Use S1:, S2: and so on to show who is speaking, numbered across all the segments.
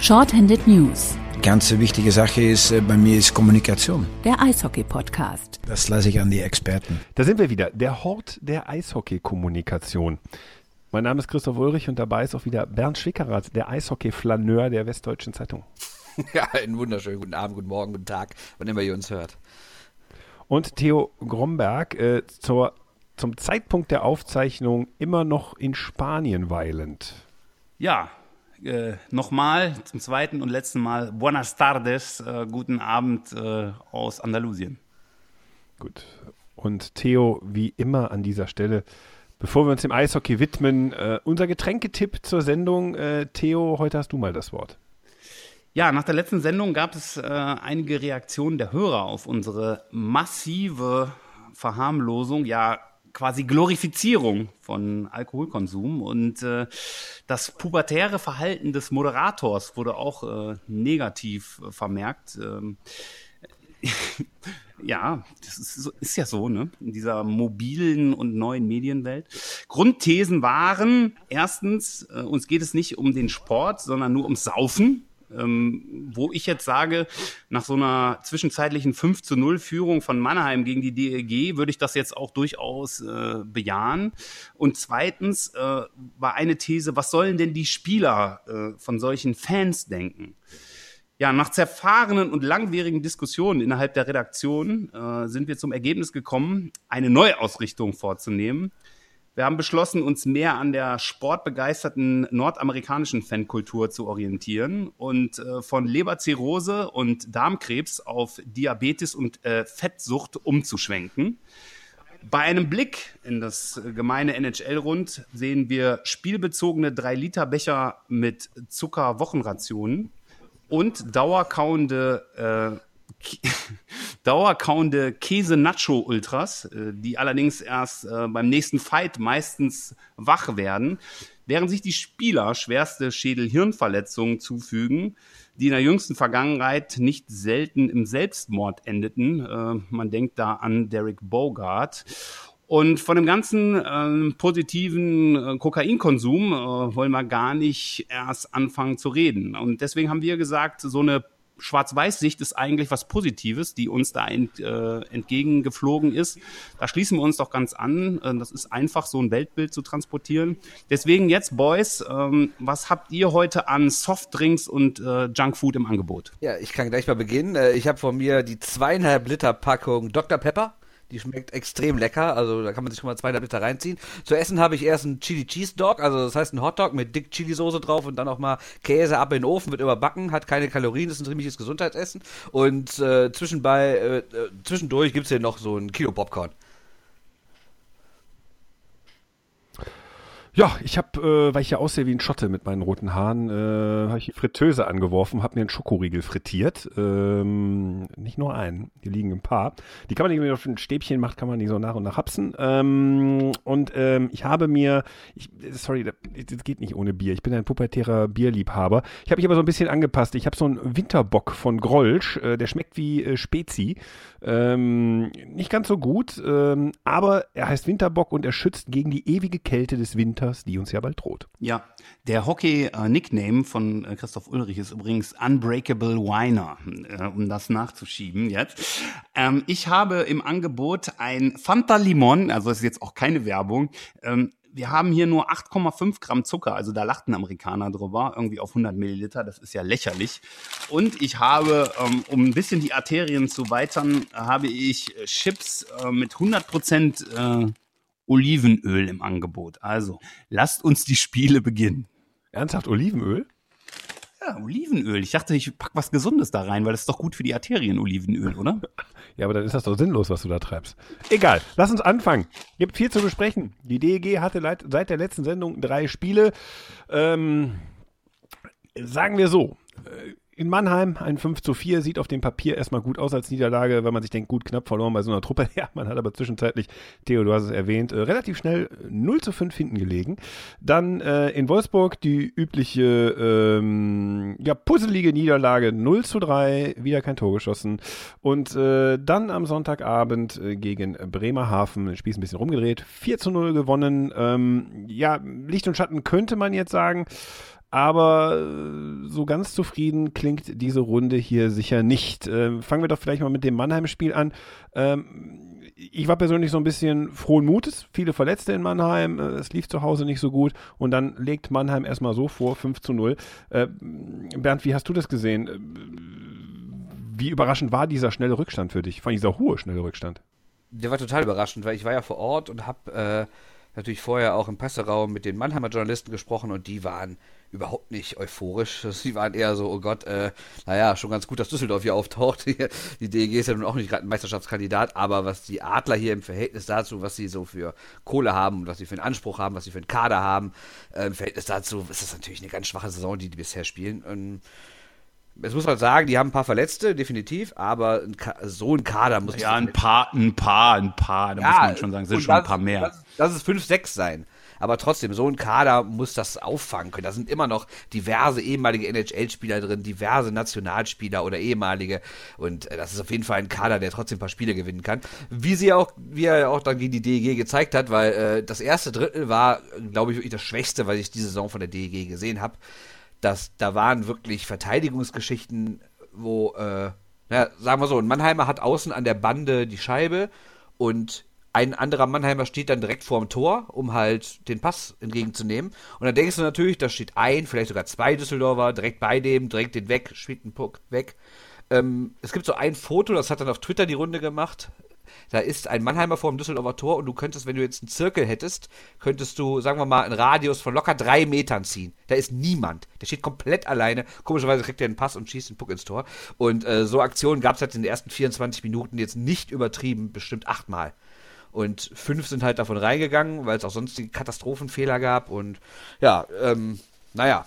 S1: Shorthanded News.
S2: Ganz wichtige Sache ist äh, bei mir ist Kommunikation.
S1: Der Eishockey-Podcast.
S2: Das lasse ich an die Experten.
S3: Da sind wir wieder, der Hort der Eishockey-Kommunikation. Mein Name ist Christoph Ulrich und dabei ist auch wieder Bernd Schwickerath, der Eishockey-Flaneur der Westdeutschen Zeitung.
S4: Ja, einen wunderschönen guten Abend, guten Morgen, guten Tag, wann immer ihr uns hört.
S3: Und Theo Gromberg, äh, zur, zum Zeitpunkt der Aufzeichnung immer noch in Spanien weilend.
S5: Ja, äh, nochmal zum zweiten und letzten Mal Buenas tardes, äh, guten Abend äh, aus Andalusien.
S3: Gut. Und Theo, wie immer an dieser Stelle, bevor wir uns dem Eishockey widmen, äh, unser Getränketipp zur Sendung. Äh, Theo, heute hast du mal das Wort.
S5: Ja, nach der letzten Sendung gab es äh, einige Reaktionen der Hörer auf unsere massive Verharmlosung, ja quasi Glorifizierung von Alkoholkonsum und äh, das pubertäre Verhalten des Moderators wurde auch äh, negativ äh, vermerkt. Ähm, ja, das ist, ist, ja so, ne? In dieser mobilen und neuen Medienwelt. Grundthesen waren erstens, äh, uns geht es nicht um den Sport, sondern nur ums Saufen. Ähm, wo ich jetzt sage, nach so einer zwischenzeitlichen 5 zu 0 Führung von Mannheim gegen die DEG würde ich das jetzt auch durchaus äh, bejahen. Und zweitens äh, war eine These, was sollen denn die Spieler äh, von solchen Fans denken? Ja, nach zerfahrenen und langwierigen Diskussionen innerhalb der Redaktion äh, sind wir zum Ergebnis gekommen, eine Neuausrichtung vorzunehmen. Wir haben beschlossen, uns mehr an der sportbegeisterten nordamerikanischen Fankultur zu orientieren und äh, von Leberzirrhose und Darmkrebs auf Diabetes und äh, Fettsucht umzuschwenken. Bei einem Blick in das gemeine NHL-Rund sehen wir spielbezogene 3-Liter-Becher mit Zucker-Wochenrationen und dauerkauende äh, dauerkauende Käse-Nacho-Ultras, äh, die allerdings erst äh, beim nächsten Fight meistens wach werden, während sich die Spieler schwerste Schädel-Hirnverletzungen zufügen, die in der jüngsten Vergangenheit nicht selten im Selbstmord endeten. Äh, man denkt da an Derek Bogart. Und von dem ganzen äh, positiven äh, Kokainkonsum äh, wollen wir gar nicht erst anfangen zu reden. Und deswegen haben wir gesagt, so eine Schwarz-Weiß-Sicht ist eigentlich was Positives, die uns da ent, äh, entgegengeflogen ist. Da schließen wir uns doch ganz an. Äh, das ist einfach, so ein Weltbild zu transportieren. Deswegen jetzt, Boys, ähm, was habt ihr heute an Softdrinks und äh, Junkfood im Angebot?
S4: Ja, ich kann gleich mal beginnen. Äh, ich habe von mir die zweieinhalb Liter Packung Dr. Pepper. Die schmeckt extrem lecker, also da kann man sich schon mal zwei Liter reinziehen. Zu essen habe ich erst einen Chili Cheese Dog, also das heißt ein Hotdog mit dick Chili Soße drauf und dann auch mal Käse ab in den Ofen, wird überbacken, hat keine Kalorien, ist ein ziemliches Gesundheitsessen. Und äh, zwischenbei, äh, äh zwischendurch gibt's hier noch so ein Kilo Popcorn.
S3: Ja, ich habe, äh, weil ich ja aussehe wie ein Schotte mit meinen roten Haaren, äh, habe ich Fritteuse angeworfen, habe mir einen Schokoriegel frittiert. Ähm, nicht nur einen, die liegen ein paar. Die kann man nicht, wenn man auf ein Stäbchen macht, kann man die so nach und nach hapsen. Ähm, und ähm, ich habe mir, ich, sorry, das, das geht nicht ohne Bier. Ich bin ein pubertärer Bierliebhaber. Ich habe mich aber so ein bisschen angepasst. Ich habe so einen Winterbock von Grolsch, äh, der schmeckt wie äh, Spezi. Ähm, nicht ganz so gut, ähm, aber er heißt Winterbock und er schützt gegen die ewige Kälte des Winters Peters, die uns ja bald droht.
S5: Ja, der Hockey-Nickname von äh, Christoph Ulrich ist übrigens Unbreakable Winer, äh, um das nachzuschieben jetzt. Ähm, ich habe im Angebot ein Fanta Limon, also ist jetzt auch keine Werbung, ähm, wir haben hier nur 8,5 Gramm Zucker, also da lachten Amerikaner drüber, irgendwie auf 100 Milliliter, das ist ja lächerlich. Und ich habe, ähm, um ein bisschen die Arterien zu weitern, habe ich Chips äh, mit 100 Prozent Olivenöl im Angebot. Also lasst uns die Spiele beginnen.
S3: Ernsthaft Olivenöl?
S5: Ja, Olivenöl. Ich dachte, ich pack was Gesundes da rein, weil das ist doch gut für die Arterien, Olivenöl, oder?
S3: ja, aber dann ist das doch sinnlos, was du da treibst. Egal, lass uns anfangen. Gibt viel zu besprechen. Die DEG hatte seit der letzten Sendung drei Spiele. Ähm, sagen wir so, äh, in Mannheim ein 5 zu 4 sieht auf dem Papier erstmal gut aus als Niederlage, wenn man sich denkt, gut knapp verloren bei so einer Truppe. Ja, man hat aber zwischenzeitlich, Theo, du hast es erwähnt, äh, relativ schnell 0 zu 5 hinten gelegen. Dann äh, in Wolfsburg die übliche ähm, ja, puzzelige Niederlage 0 zu 3, wieder kein Tor geschossen. Und äh, dann am Sonntagabend äh, gegen Bremerhaven, Spiel ein bisschen rumgedreht, 4 zu 0 gewonnen. Ähm, ja, Licht und Schatten könnte man jetzt sagen. Aber äh, so ganz zufrieden klingt diese Runde hier sicher nicht. Ähm, fangen wir doch vielleicht mal mit dem Mannheim-Spiel an. Ähm, ich war persönlich so ein bisschen frohen Mutes. Viele Verletzte in Mannheim. Äh, es lief zu Hause nicht so gut. Und dann legt Mannheim erstmal so vor, 5 zu 0. Äh, Bernd, wie hast du das gesehen? Äh, wie überraschend war dieser schnelle Rückstand für dich? Vor allem dieser hohe schnelle Rückstand.
S4: Der war total überraschend, weil ich war ja vor Ort und habe äh, natürlich vorher auch im Presseraum mit den Mannheimer Journalisten gesprochen und die waren überhaupt nicht euphorisch. Sie waren eher so, oh Gott, äh, naja, schon ganz gut, dass Düsseldorf hier auftaucht. Die DEG ist ja nun auch nicht gerade ein Meisterschaftskandidat, aber was die Adler hier im Verhältnis dazu, was sie so für Kohle haben und was sie für einen Anspruch haben, was sie für einen Kader haben, äh, im Verhältnis dazu ist das natürlich eine ganz schwache Saison, die die bisher spielen. Und es muss man sagen, die haben ein paar Verletzte, definitiv, aber ein so ein Kader muss.
S5: Ja, ein paar, ein paar, ein paar, da ja, muss man schon sagen, sind schon ein paar mehr.
S4: Das, das ist 5, 6 sein aber trotzdem, so ein Kader muss das auffangen können. Da sind immer noch diverse ehemalige NHL-Spieler drin, diverse Nationalspieler oder ehemalige und äh, das ist auf jeden Fall ein Kader, der trotzdem ein paar Spiele gewinnen kann. Wie sie auch, wie er auch dann gegen die DEG gezeigt hat, weil äh, das erste Drittel war, glaube ich, wirklich das Schwächste, was ich diese Saison von der DEG gesehen habe. Das, da waren wirklich Verteidigungsgeschichten, wo, äh, na, sagen wir so, ein Mannheimer hat außen an der Bande die Scheibe und ein anderer Mannheimer steht dann direkt vorm Tor, um halt den Pass entgegenzunehmen. Und dann denkst du natürlich, da steht ein, vielleicht sogar zwei Düsseldorfer direkt bei dem, direkt den weg, spielt einen Puck weg. Ähm, es gibt so ein Foto, das hat dann auf Twitter die Runde gemacht. Da ist ein Mannheimer vor dem Düsseldorfer Tor und du könntest, wenn du jetzt einen Zirkel hättest, könntest du, sagen wir mal, einen Radius von locker drei Metern ziehen. Da ist niemand. Der steht komplett alleine. Komischerweise kriegt er einen Pass und schießt den Puck ins Tor. Und äh, so Aktionen gab es halt in den ersten 24 Minuten jetzt nicht übertrieben, bestimmt achtmal. Und fünf sind halt davon reingegangen, weil es auch sonstige Katastrophenfehler gab. Und ja, ähm, naja,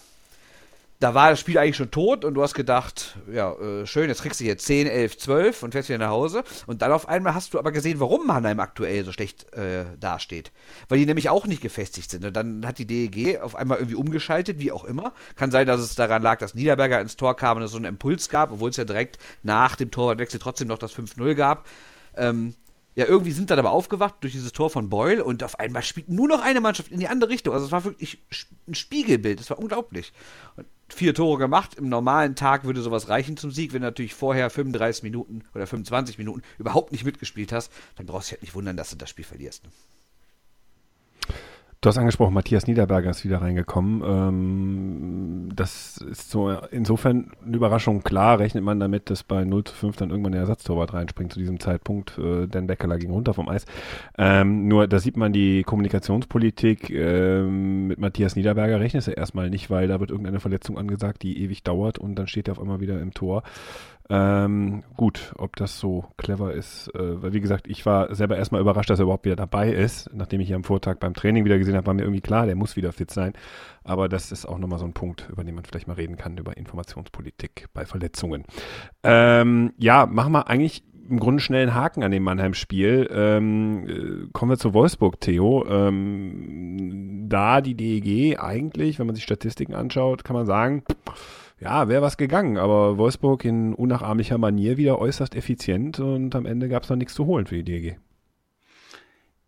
S4: da war das Spiel eigentlich schon tot und du hast gedacht, ja, äh, schön, jetzt kriegst du hier 10, 11, 12 und fährst wieder nach Hause. Und dann auf einmal hast du aber gesehen, warum Mannheim aktuell so schlecht äh, dasteht. Weil die nämlich auch nicht gefestigt sind. Und dann hat die DEG auf einmal irgendwie umgeschaltet, wie auch immer. Kann sein, dass es daran lag, dass Niederberger ins Tor kam und es so einen Impuls gab, obwohl es ja direkt nach dem Torwartwechsel trotzdem noch das 5-0 gab. Ähm, ja, irgendwie sind dann aber aufgewacht durch dieses Tor von Boyle und auf einmal spielt nur noch eine Mannschaft in die andere Richtung. Also es war wirklich ein Spiegelbild, es war unglaublich. Und vier Tore gemacht, im normalen Tag würde sowas reichen zum Sieg. Wenn du natürlich vorher 35 Minuten oder 25 Minuten überhaupt nicht mitgespielt hast, dann brauchst du dich halt nicht wundern, dass du das Spiel verlierst. Ne?
S3: Du hast angesprochen, Matthias Niederberger ist wieder reingekommen. Ähm, das ist so insofern eine Überraschung. Klar rechnet man damit, dass bei 0 zu 5 dann irgendwann der Ersatztorwart reinspringt zu diesem Zeitpunkt. Äh, Dan Beckeler ging runter vom Eis. Ähm, nur da sieht man die Kommunikationspolitik ähm, mit Matthias Niederberger rechnest du erstmal nicht, weil da wird irgendeine Verletzung angesagt, die ewig dauert und dann steht er auf einmal wieder im Tor. Ähm, gut, ob das so clever ist, äh, weil wie gesagt, ich war selber erstmal überrascht, dass er überhaupt wieder dabei ist. Nachdem ich ihn am Vortag beim Training wieder gesehen habe, war mir irgendwie klar, der muss wieder fit sein. Aber das ist auch nochmal so ein Punkt, über den man vielleicht mal reden kann, über Informationspolitik bei Verletzungen. Ähm, ja, machen wir eigentlich im Grunde schnell einen Haken an dem Mannheim-Spiel. Ähm, äh, kommen wir zu Wolfsburg, Theo. Ähm, da die DEG eigentlich, wenn man sich Statistiken anschaut, kann man sagen, ja, wäre was gegangen, aber Wolfsburg in unnachahmlicher Manier wieder äußerst effizient und am Ende gab es noch nichts zu holen für die DG.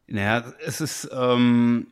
S5: Naja, es ist, ähm,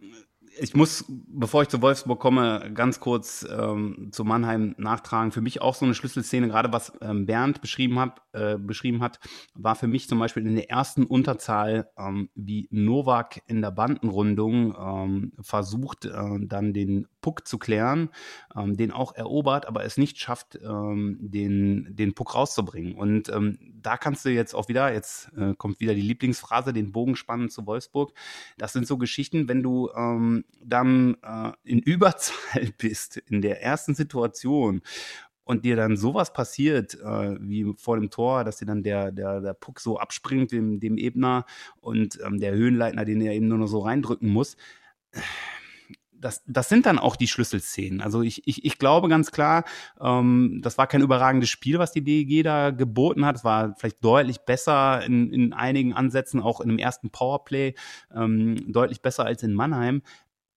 S5: ich muss, bevor ich zu Wolfsburg komme, ganz kurz ähm, zu Mannheim nachtragen. Für mich auch so eine Schlüsselszene, gerade was ähm, Bernd beschrieben hat, äh, beschrieben hat, war für mich zum Beispiel in der ersten Unterzahl, ähm, wie Novak in der Bandenrundung ähm, versucht, äh, dann den Puck zu klären, ähm, den auch erobert, aber es nicht schafft, ähm, den, den Puck rauszubringen. Und ähm, da kannst du jetzt auch wieder, jetzt äh, kommt wieder die Lieblingsphrase, den Bogen spannen zu Wolfsburg. Das sind so Geschichten, wenn du ähm, dann äh, in Überzahl bist, in der ersten Situation und dir dann sowas passiert, äh, wie vor dem Tor, dass dir dann der, der, der Puck so abspringt, dem, dem Ebner und ähm, der Höhenleitner, den er eben nur noch so reindrücken muss. Das, das sind dann auch die Schlüsselszenen. Also ich, ich, ich glaube ganz klar, ähm, das war kein überragendes Spiel, was die DEG da geboten hat. Es war vielleicht deutlich besser in, in einigen Ansätzen, auch in dem ersten Powerplay, ähm, deutlich besser als in Mannheim.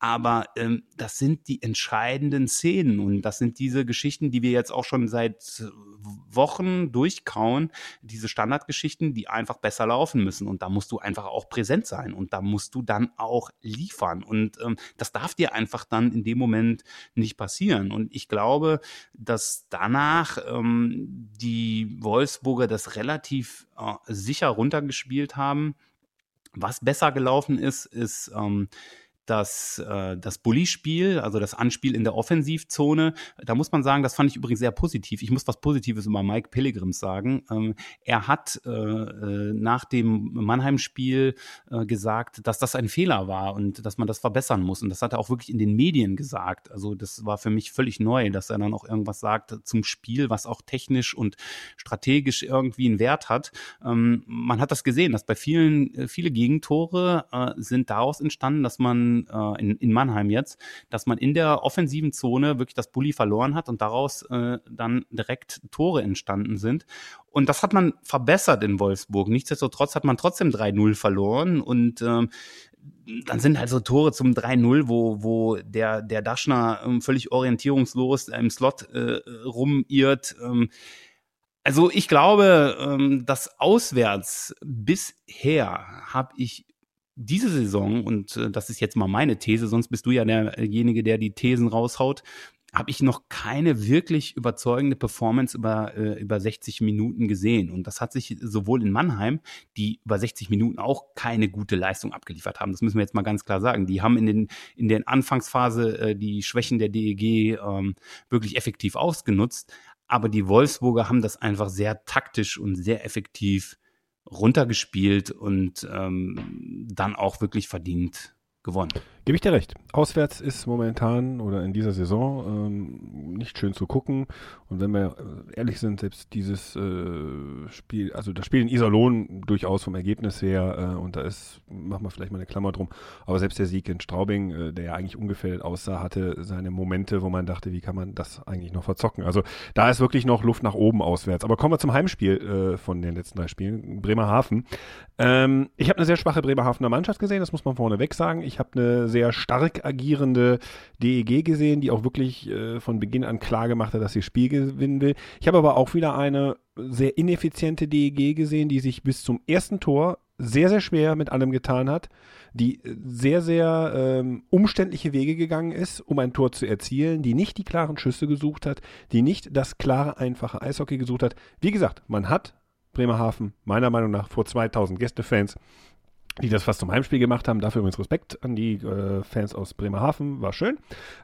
S5: Aber ähm, das sind die entscheidenden Szenen und das sind diese Geschichten, die wir jetzt auch schon seit Wochen durchkauen, diese Standardgeschichten, die einfach besser laufen müssen. Und da musst du einfach auch präsent sein und da musst du dann auch liefern. Und ähm, das darf dir einfach dann in dem Moment nicht passieren. Und ich glaube, dass danach ähm, die Wolfsburger das relativ äh, sicher runtergespielt haben. Was besser gelaufen ist, ist ähm, das, äh, das Bully-Spiel, also das Anspiel in der Offensivzone, da muss man sagen, das fand ich übrigens sehr positiv. Ich muss was Positives über Mike Pilgrims sagen. Ähm, er hat äh, äh, nach dem Mannheim-Spiel äh, gesagt, dass das ein Fehler war und dass man das verbessern muss. Und das hat er auch wirklich in den Medien gesagt. Also das war für mich völlig neu, dass er dann auch irgendwas sagt zum Spiel, was auch technisch und strategisch irgendwie einen Wert hat. Ähm, man hat das gesehen, dass bei vielen, äh, viele Gegentore äh, sind daraus entstanden, dass man äh, in, in Mannheim jetzt, dass man in der offensiven Zone wirklich das Bulli verloren hat und daraus äh, dann direkt Tore entstanden sind. Und das hat man verbessert in Wolfsburg. Nichtsdestotrotz hat man trotzdem 3-0 verloren und ähm, dann sind halt so Tore zum 3-0, wo, wo der, der Daschner ähm, völlig orientierungslos im Slot äh, rumirrt. Ähm, also ich glaube, ähm, dass auswärts bisher habe ich diese Saison, und äh, das ist jetzt mal meine These, sonst bist du ja derjenige, der die Thesen raushaut, habe ich noch keine wirklich überzeugende Performance über, äh, über 60 Minuten gesehen. Und das hat sich sowohl in Mannheim, die über 60 Minuten auch keine gute Leistung abgeliefert haben. Das müssen wir jetzt mal ganz klar sagen. Die haben in den, in der Anfangsphase äh, die Schwächen der DEG ähm, wirklich effektiv ausgenutzt. Aber die Wolfsburger haben das einfach sehr taktisch und sehr effektiv runtergespielt und ähm, dann auch wirklich verdient gewonnen.
S3: Gebe ich dir recht. Auswärts ist momentan oder in dieser Saison ähm, nicht schön zu gucken. Und wenn wir äh, ehrlich sind, selbst dieses äh, Spiel, also das Spiel in Iserlohn durchaus vom Ergebnis her, äh, und da ist, machen wir vielleicht mal eine Klammer drum, aber selbst der Sieg in Straubing, äh, der ja eigentlich ungefährdet aussah, hatte seine Momente, wo man dachte, wie kann man das eigentlich noch verzocken? Also da ist wirklich noch Luft nach oben auswärts. Aber kommen wir zum Heimspiel äh, von den letzten drei Spielen, Bremerhaven. Ähm, ich habe eine sehr schwache Bremerhavener Mannschaft gesehen, das muss man vorneweg sagen. Ich habe eine sehr stark agierende DEG gesehen, die auch wirklich äh, von Beginn an klar gemacht hat, dass sie Spiel gewinnen will. Ich habe aber auch wieder eine sehr ineffiziente DEG gesehen, die sich bis zum ersten Tor sehr, sehr schwer mit allem getan hat, die sehr, sehr ähm, umständliche Wege gegangen ist, um ein Tor zu erzielen, die nicht die klaren Schüsse gesucht hat, die nicht das klare, einfache Eishockey gesucht hat. Wie gesagt, man hat Bremerhaven meiner Meinung nach vor 2000 Gästefans die das fast zum Heimspiel gemacht haben. Dafür übrigens Respekt an die äh, Fans aus Bremerhaven, war schön.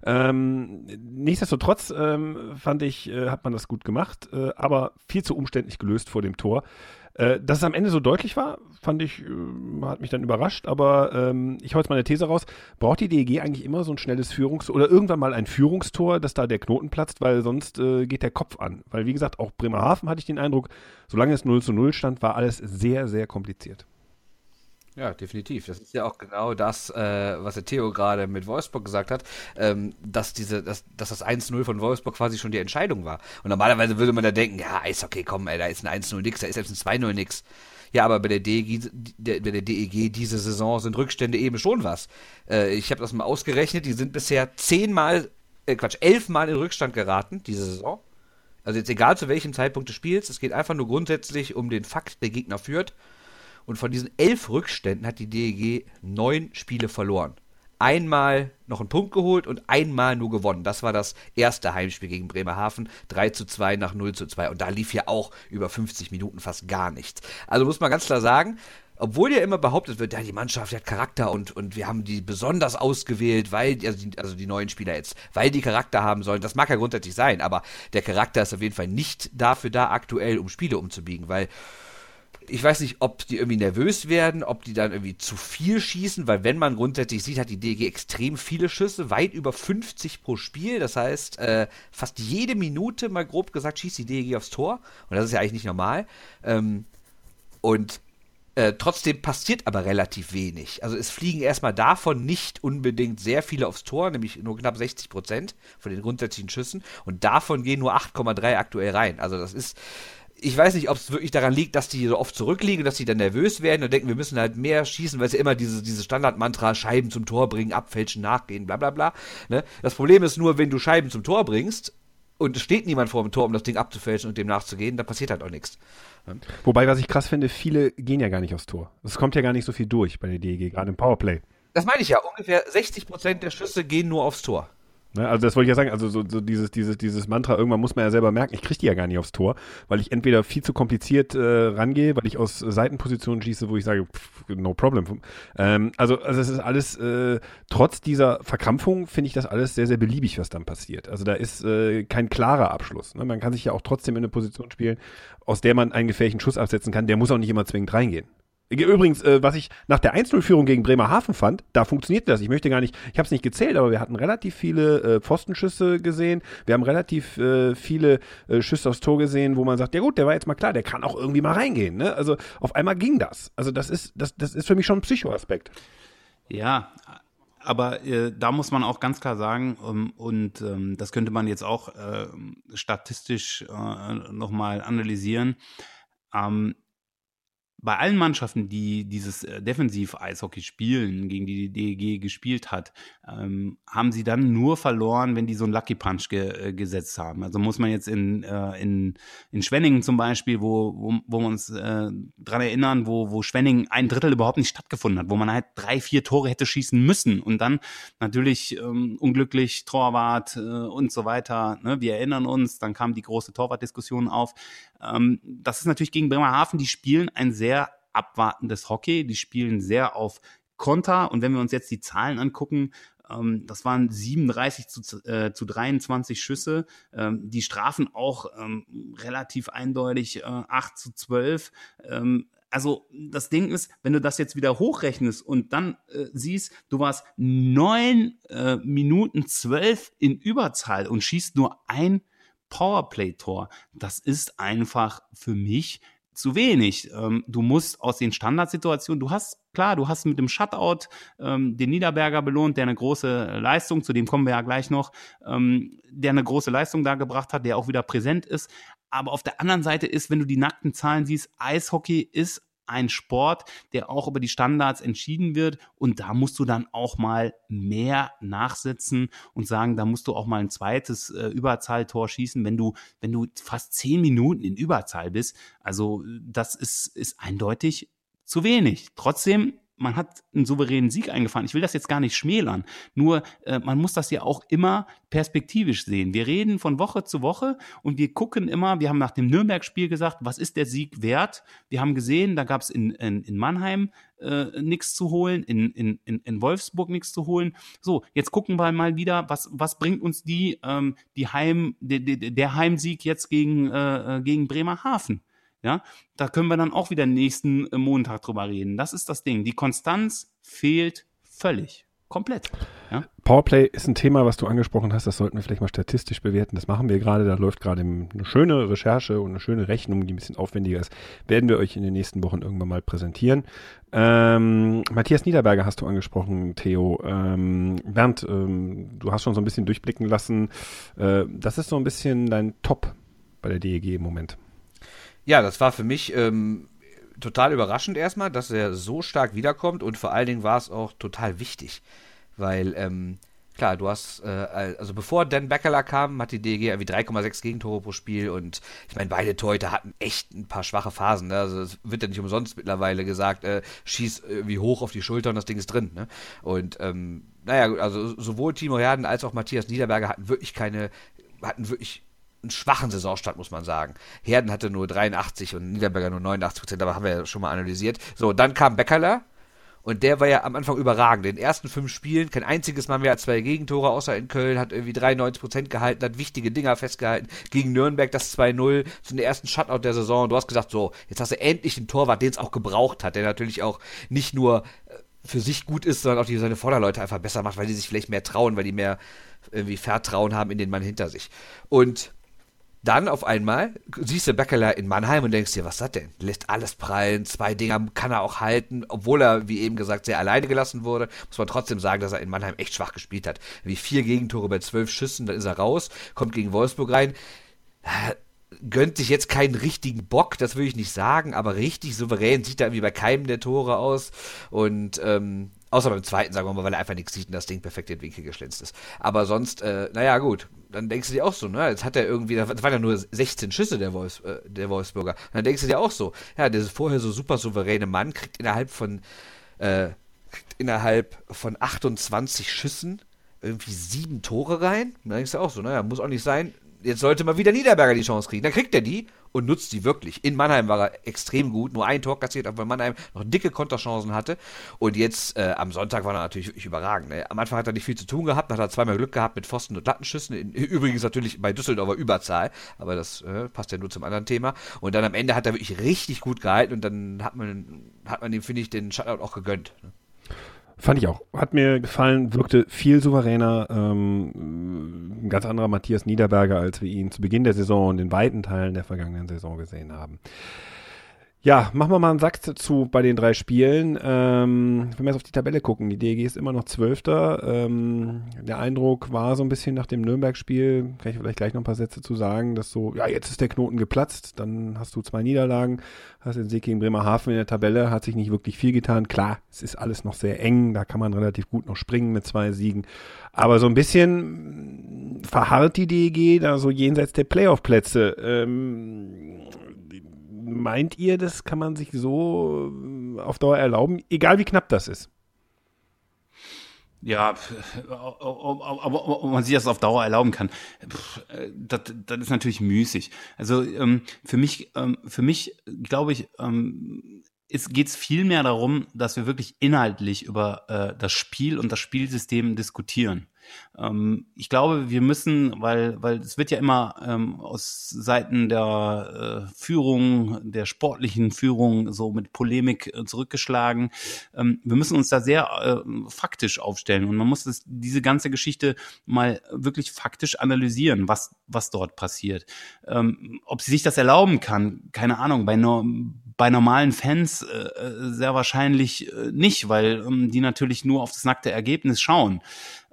S3: Ähm, nichtsdestotrotz ähm, fand ich, äh, hat man das gut gemacht, äh, aber viel zu umständlich gelöst vor dem Tor. Äh, dass es am Ende so deutlich war, fand ich, äh, hat mich dann überrascht, aber ähm, ich hau jetzt mal eine These raus. Braucht die DEG eigentlich immer so ein schnelles Führungs- oder irgendwann mal ein Führungstor, dass da der Knoten platzt, weil sonst äh, geht der Kopf an. Weil, wie gesagt, auch Bremerhaven hatte ich den Eindruck, solange es 0 zu 0 stand, war alles sehr, sehr kompliziert.
S4: Ja, definitiv. Das ist ja auch genau das, äh, was der Theo gerade mit Wolfsburg gesagt hat, ähm, dass, diese, dass, dass das 1-0 von Wolfsburg quasi schon die Entscheidung war. Und normalerweise würde man da denken, ja, ist okay, komm, ey, da ist ein 1-0 nix, da ist selbst ein 2-0 nix. Ja, aber bei der, DEG, der, bei der DEG diese Saison sind Rückstände eben schon was. Äh, ich habe das mal ausgerechnet, die sind bisher zehnmal, äh, Quatsch, elfmal in Rückstand geraten, diese Saison. Also jetzt egal zu welchem Zeitpunkt des Spiels, es geht einfach nur grundsätzlich um den Fakt, der Gegner führt. Und von diesen elf Rückständen hat die DEG neun Spiele verloren. Einmal noch einen Punkt geholt und einmal nur gewonnen. Das war das erste Heimspiel gegen Bremerhaven. 3 zu 2 nach 0 zu 2. Und da lief ja auch über 50 Minuten fast gar nichts. Also muss man ganz klar sagen, obwohl ja immer behauptet wird, ja, die Mannschaft hat Charakter und, und wir haben die besonders ausgewählt, weil, also die, also die neuen Spieler jetzt, weil die Charakter haben sollen. Das mag ja grundsätzlich sein, aber der Charakter ist auf jeden Fall nicht dafür da, aktuell um Spiele umzubiegen, weil ich weiß nicht, ob die irgendwie nervös werden, ob die dann irgendwie zu viel schießen, weil wenn man grundsätzlich sieht, hat die DG extrem viele Schüsse, weit über 50 pro Spiel. Das heißt, äh, fast jede Minute, mal grob gesagt, schießt die DG aufs Tor. Und das ist ja eigentlich nicht normal. Ähm, und äh, trotzdem passiert aber relativ wenig. Also es fliegen erstmal davon nicht unbedingt sehr viele aufs Tor, nämlich nur knapp 60 Prozent von den grundsätzlichen Schüssen. Und davon gehen nur 8,3 aktuell rein. Also das ist ich weiß nicht, ob es wirklich daran liegt, dass die so oft zurückliegen, dass die dann nervös werden und denken, wir müssen halt mehr schießen, weil es ja immer diese, diese Standardmantra, Scheiben zum Tor bringen, abfälschen, nachgehen, bla bla bla. Ne? Das Problem ist nur, wenn du Scheiben zum Tor bringst, und es steht niemand vor dem Tor, um das Ding abzufälschen und dem nachzugehen, dann passiert halt auch nichts.
S3: Wobei, was ich krass finde, viele gehen ja gar nicht aufs Tor. Es kommt ja gar nicht so viel durch bei der DEG, gerade im Powerplay.
S4: Das meine ich ja, ungefähr 60% der Schüsse gehen nur aufs Tor.
S3: Ne, also das wollte ich ja sagen, also so, so dieses, dieses, dieses Mantra, irgendwann muss man ja selber merken, ich kriege die ja gar nicht aufs Tor, weil ich entweder viel zu kompliziert äh, rangehe, weil ich aus Seitenpositionen schieße, wo ich sage, pff, no problem. Ähm, also, also es ist alles, äh, trotz dieser Verkrampfung finde ich das alles sehr, sehr beliebig, was dann passiert. Also da ist äh, kein klarer Abschluss. Ne? Man kann sich ja auch trotzdem in eine Position spielen, aus der man einen gefährlichen Schuss absetzen kann, der muss auch nicht immer zwingend reingehen. Übrigens, äh, was ich nach der 1-0-Führung gegen Bremerhaven fand, da funktionierte das. Ich möchte gar nicht, ich habe es nicht gezählt, aber wir hatten relativ viele äh, Pfostenschüsse gesehen. Wir haben relativ äh, viele äh, Schüsse aufs Tor gesehen, wo man sagt, ja gut, der war jetzt mal klar, der kann auch irgendwie mal reingehen. Ne? Also auf einmal ging das. Also das ist, das, das ist für mich schon ein Psychoaspekt.
S5: Ja, aber äh, da muss man auch ganz klar sagen, ähm, und ähm, das könnte man jetzt auch äh, statistisch äh, nochmal analysieren. Ähm, bei allen Mannschaften, die dieses äh, Defensiv-Eishockey spielen, gegen die die DEG gespielt hat, ähm, haben sie dann nur verloren, wenn die so einen Lucky Punch ge äh, gesetzt haben. Also muss man jetzt in, äh, in, in Schwenningen zum Beispiel, wo, wo, wo wir uns äh, dran erinnern, wo, wo Schwenningen ein Drittel überhaupt nicht stattgefunden hat, wo man halt drei, vier Tore hätte schießen müssen und dann natürlich ähm, unglücklich Torwart äh, und so weiter. Ne? Wir erinnern uns, dann kam die große Torwartdiskussion auf. Ähm, das ist natürlich gegen Bremerhaven, die spielen ein sehr abwartendes Hockey. Die spielen sehr auf Konter. Und wenn wir uns jetzt die Zahlen angucken, ähm, das waren 37 zu, äh, zu 23 Schüsse. Ähm, die Strafen auch ähm, relativ eindeutig äh, 8 zu 12. Ähm, also das Ding ist, wenn du das jetzt wieder hochrechnest und dann äh, siehst, du warst neun äh, Minuten zwölf in Überzahl und schießt nur ein Powerplay-Tor. Das ist einfach für mich zu wenig. Ähm, du musst aus den Standardsituationen, du hast, klar, du hast mit dem Shutout ähm, den Niederberger belohnt, der eine große Leistung, zu dem kommen wir ja gleich noch, ähm, der eine große Leistung da gebracht hat, der auch wieder präsent ist. Aber auf der anderen Seite ist, wenn du die nackten Zahlen siehst, Eishockey ist ein Sport, der auch über die Standards entschieden wird. Und da musst du dann auch mal mehr nachsetzen und sagen, da musst du auch mal ein zweites äh, Überzahltor schießen, wenn du, wenn du fast zehn Minuten in Überzahl bist. Also das ist, ist eindeutig zu wenig. Trotzdem man hat einen souveränen Sieg eingefahren. Ich will das jetzt gar nicht schmälern. Nur äh, man muss das ja auch immer perspektivisch sehen. Wir reden von Woche zu Woche und wir gucken immer, wir haben nach dem Nürnberg-Spiel gesagt, was ist der Sieg wert? Wir haben gesehen, da gab es in, in, in Mannheim äh, nichts zu holen, in, in, in Wolfsburg nichts zu holen. So, jetzt gucken wir mal wieder, was, was bringt uns die, ähm, die Heim, de, de, der Heimsieg jetzt gegen, äh, äh gegen Bremerhaven? Ja, da können wir dann auch wieder nächsten äh, Montag drüber reden. Das ist das Ding. Die Konstanz fehlt völlig. Komplett. Ja?
S3: Powerplay ist ein Thema, was du angesprochen hast. Das sollten wir vielleicht mal statistisch bewerten. Das machen wir gerade. Da läuft gerade eine schöne Recherche und eine schöne Rechnung, die ein bisschen aufwendiger ist. Werden wir euch in den nächsten Wochen irgendwann mal präsentieren. Ähm, Matthias Niederberger hast du angesprochen, Theo. Ähm, Bernd, ähm, du hast schon so ein bisschen durchblicken lassen. Äh, das ist so ein bisschen dein Top bei der DEG im Moment.
S4: Ja, das war für mich ähm, total überraschend erstmal, dass er so stark wiederkommt und vor allen Dingen war es auch total wichtig, weil ähm, klar, du hast, äh, also bevor Dan Beckeler kam, hat die DG irgendwie 3,6 Gegentore pro Spiel und ich meine, beide Torhüter hatten echt ein paar schwache Phasen. Ne? Also es wird ja nicht umsonst mittlerweile gesagt, äh, schieß irgendwie hoch auf die Schulter und das Ding ist drin. Ne? Und ähm, naja, also sowohl Timo Herden als auch Matthias Niederberger hatten wirklich keine, hatten wirklich einen schwachen Saisonstart, muss man sagen. Herden hatte nur 83 und Niederberger nur 89 Prozent, aber haben wir ja schon mal analysiert. So, dann kam Beckerler und der war ja am Anfang überragend. In den ersten fünf Spielen kein einziges Mal mehr als zwei Gegentore, außer in Köln, hat irgendwie 93 Prozent gehalten, hat wichtige Dinger festgehalten. Gegen Nürnberg das 2-0, zu den ersten Shutout der Saison. Du hast gesagt, so, jetzt hast du endlich einen Torwart, den es auch gebraucht hat, der natürlich auch nicht nur äh, für sich gut ist, sondern auch die seine Vorderleute einfach besser macht, weil die sich vielleicht mehr trauen, weil die mehr irgendwie Vertrauen haben in den Mann hinter sich. Und dann auf einmal siehst du Beckeler in Mannheim und denkst dir, was ist das denn? Lässt alles prallen, zwei Dinger kann er auch halten, obwohl er, wie eben gesagt, sehr alleine gelassen wurde, muss man trotzdem sagen, dass er in Mannheim echt schwach gespielt hat. Wie vier Gegentore bei zwölf Schüssen, dann ist er raus, kommt gegen Wolfsburg rein. Gönnt sich jetzt keinen richtigen Bock, das will ich nicht sagen, aber richtig souverän sieht er irgendwie bei keinem der Tore aus. Und ähm, Außer beim zweiten, sagen wir mal, weil er einfach nichts sieht und das Ding perfekt in den Winkel geschlänzt ist. Aber sonst, äh, naja, gut. Dann denkst du dir auch so, ne? Jetzt hat er irgendwie, das waren ja nur 16 Schüsse der, Wolfs, äh, der Wolfsburger. Dann denkst du dir auch so, ja, der vorher so super souveräne Mann kriegt innerhalb von, äh, kriegt innerhalb von 28 Schüssen irgendwie sieben Tore rein. Dann denkst du auch so, naja, muss auch nicht sein. Jetzt sollte mal wieder Niederberger die Chance kriegen. Dann kriegt er die und nutzt die wirklich. In Mannheim war er extrem gut, nur ein Tor kassiert, obwohl Mannheim noch dicke Konterchancen hatte. Und jetzt äh, am Sonntag war er natürlich wirklich überragend. Ne? Am Anfang hat er nicht viel zu tun gehabt, dann hat er zweimal Glück gehabt mit Pfosten und Lattenschüssen. In, übrigens natürlich bei Düsseldorfer Überzahl, aber das äh, passt ja nur zum anderen Thema. Und dann am Ende hat er wirklich richtig gut gehalten und dann hat man, hat man ihm, finde ich, den Shutout auch gegönnt. Ne?
S3: Fand ich auch. Hat mir gefallen, wirkte viel souveräner, ähm, ein ganz anderer Matthias Niederberger, als wir ihn zu Beginn der Saison und in weiten Teilen der vergangenen Saison gesehen haben. Ja, machen wir mal einen Sack zu bei den drei Spielen. Ähm, wenn wir jetzt auf die Tabelle gucken, die DEG ist immer noch Zwölfter. Ähm, der Eindruck war so ein bisschen nach dem Nürnberg-Spiel, kann ich vielleicht gleich noch ein paar Sätze zu sagen, dass so, ja, jetzt ist der Knoten geplatzt, dann hast du zwei Niederlagen, hast den Sieg gegen Bremerhaven in der Tabelle, hat sich nicht wirklich viel getan. Klar, es ist alles noch sehr eng, da kann man relativ gut noch springen mit zwei Siegen. Aber so ein bisschen verharrt die DEG da so jenseits der Playoff-Plätze. Ähm, meint ihr, das kann man sich so äh, auf Dauer erlauben, egal wie knapp das ist?
S5: Ja, ob, man sich das auf Dauer erlauben kann, das, das ist natürlich müßig. Also ähm, für mich, ähm, für mich glaube ich, ähm, es geht es vielmehr darum, dass wir wirklich inhaltlich über äh, das Spiel und das Spielsystem diskutieren. Ähm, ich glaube, wir müssen, weil, weil es wird ja immer ähm, aus Seiten der äh, Führung, der sportlichen Führung so mit Polemik äh, zurückgeschlagen. Ähm, wir müssen uns da sehr äh, faktisch aufstellen und man muss das, diese ganze Geschichte mal wirklich faktisch analysieren, was, was dort passiert. Ähm, ob sie sich das erlauben kann, keine Ahnung, bei, no, bei normalen Fans äh, äh sehr wahrscheinlich äh, nicht, weil ähm, die natürlich nur auf das nackte Ergebnis schauen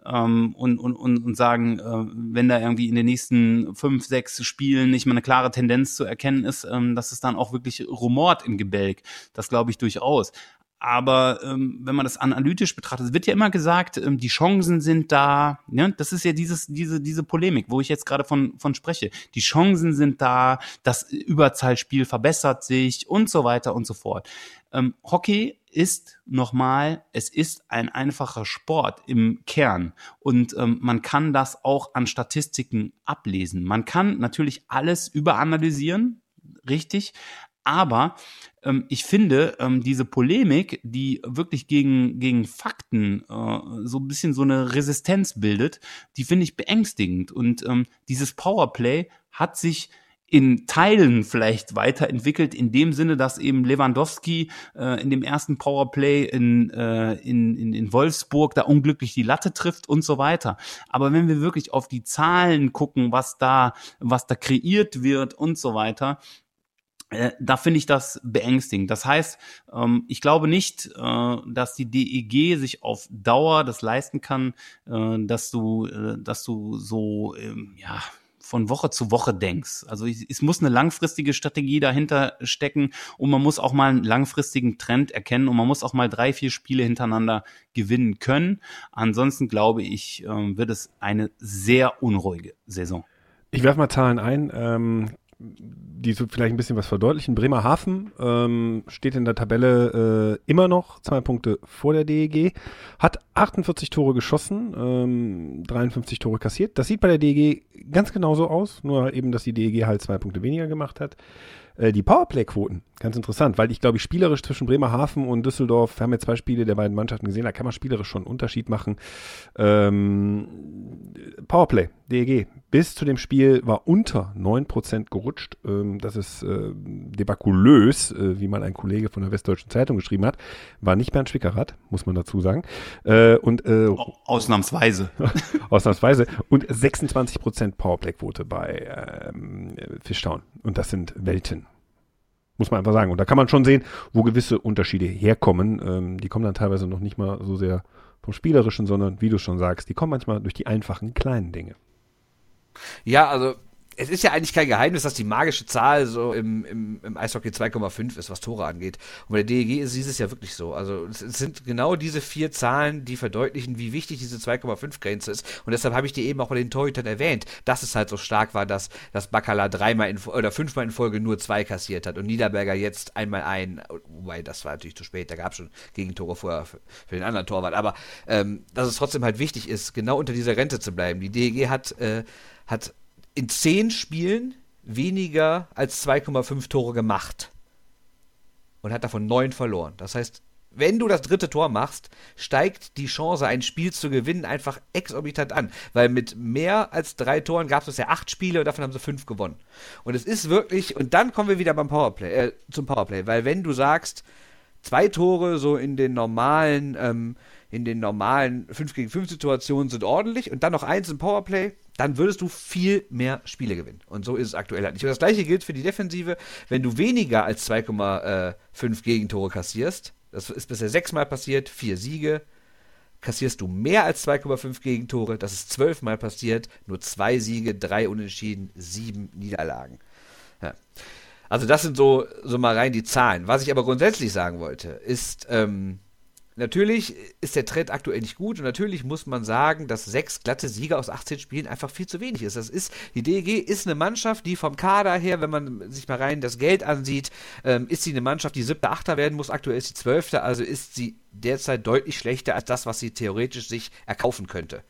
S5: ähm, und, und, und, und sagen, äh, wenn da irgendwie in den nächsten fünf, sechs Spielen nicht mal eine klare Tendenz zu erkennen ist, ähm, dass es dann auch wirklich rumort im Gebälk. Das glaube ich durchaus. Aber ähm, wenn man das analytisch betrachtet, wird ja immer gesagt, ähm, die Chancen sind da. Ne? Das ist ja dieses, diese, diese Polemik, wo ich jetzt gerade von, von spreche. Die Chancen sind da, das Überzahlspiel verbessert sich und so weiter und so fort. Ähm, Hockey ist nochmal, es ist ein einfacher Sport im Kern und ähm, man kann das auch an Statistiken ablesen. Man kann natürlich alles überanalysieren, richtig, aber ähm, ich finde, ähm, diese Polemik, die wirklich gegen, gegen Fakten äh, so ein bisschen so eine Resistenz bildet, die finde ich beängstigend. Und ähm, dieses Powerplay hat sich in Teilen vielleicht weiterentwickelt, in dem Sinne, dass eben Lewandowski äh, in dem ersten Powerplay in, äh, in, in, in Wolfsburg da unglücklich die Latte trifft und so weiter. Aber wenn wir wirklich auf die Zahlen gucken, was da, was da kreiert wird und so weiter, da finde ich das beängstigend. Das heißt, ähm, ich glaube nicht, äh, dass die DEG sich auf Dauer das leisten kann, äh, dass du, äh, dass du so, ähm, ja, von Woche zu Woche denkst. Also es muss eine langfristige Strategie dahinter stecken und man muss auch mal einen langfristigen Trend erkennen und man muss auch mal drei, vier Spiele hintereinander gewinnen können. Ansonsten glaube ich, ähm, wird es eine sehr unruhige Saison.
S3: Ich werfe mal Zahlen ein. Die so vielleicht ein bisschen was verdeutlichen. Bremerhaven ähm, steht in der Tabelle äh, immer noch zwei Punkte vor der DEG, hat 48 Tore geschossen, ähm, 53 Tore kassiert. Das sieht bei der DEG ganz genauso aus, nur eben, dass die DEG halt zwei Punkte weniger gemacht hat. Äh, die Powerplay-Quoten, ganz interessant, weil ich glaube, spielerisch zwischen Bremerhaven und Düsseldorf, wir haben jetzt zwei Spiele der beiden Mannschaften gesehen, da kann man spielerisch schon einen Unterschied machen. Ähm, Powerplay, DEG, bis zu dem Spiel war unter 9% gerutscht. Ähm, das ist äh, debakulös, äh, wie mal ein Kollege von der Westdeutschen Zeitung geschrieben hat. War nicht Bernd Schwickerath, muss man dazu sagen. Äh, und, äh,
S5: Ausnahmsweise.
S3: Ausnahmsweise. Und 26% Powerplay-Quote bei ähm, Fishtown. Und das sind Welten. Muss man einfach sagen. Und da kann man schon sehen, wo gewisse Unterschiede herkommen. Ähm, die kommen dann teilweise noch nicht mal so sehr vom Spielerischen, sondern wie du schon sagst, die kommen manchmal durch die einfachen kleinen Dinge.
S4: Ja, also es ist ja eigentlich kein Geheimnis, dass die magische Zahl so im, im, im Eishockey 2,5 ist, was Tore angeht. Und bei der DEG ist dieses Jahr wirklich so. Also es, es sind genau diese vier Zahlen, die verdeutlichen, wie wichtig diese 2,5-Grenze ist. Und deshalb habe ich die eben auch bei den Torhütern erwähnt, dass es halt so stark war, dass, dass Bacala dreimal in, oder fünfmal in Folge nur zwei kassiert hat und Niederberger jetzt einmal ein, wobei das war natürlich zu spät, da gab es schon Gegentore vorher für, für, den anderen Torwart. Aber ähm, dass es trotzdem halt wichtig ist, genau unter dieser Rente zu bleiben. Die DEG hat, äh, hat in zehn Spielen weniger als 2,5 Tore gemacht und hat davon neun verloren. Das heißt, wenn du das dritte Tor machst, steigt die Chance, ein Spiel zu gewinnen, einfach exorbitant an. Weil mit mehr als drei Toren gab es ja acht Spiele und davon haben sie fünf gewonnen. Und es ist wirklich, und dann kommen wir wieder beim Powerplay, äh, zum Powerplay, weil wenn du sagst, zwei Tore so in den normalen, ähm, in den normalen 5 gegen 5 Situationen sind ordentlich und dann noch eins im Powerplay, dann würdest du viel mehr Spiele gewinnen. Und so ist es aktuell halt nicht. Und das gleiche gilt für die Defensive. Wenn du weniger als 2,5 Gegentore kassierst, das ist bisher sechsmal passiert, vier Siege, kassierst du mehr als 2,5 Gegentore, das ist zwölfmal passiert, nur zwei Siege, drei Unentschieden, sieben Niederlagen. Ja. Also das sind so, so mal rein die Zahlen. Was ich aber grundsätzlich sagen wollte, ist, ähm, Natürlich ist der Trend aktuell nicht gut und natürlich muss man sagen, dass sechs glatte Sieger aus 18 Spielen einfach viel zu wenig ist. Das ist, die DEG ist eine Mannschaft, die vom Kader her, wenn man sich mal rein das Geld ansieht, ähm, ist sie eine Mannschaft, die siebte, achter werden muss. Aktuell ist sie zwölfte, also ist sie derzeit deutlich schlechter als das, was sie theoretisch sich erkaufen könnte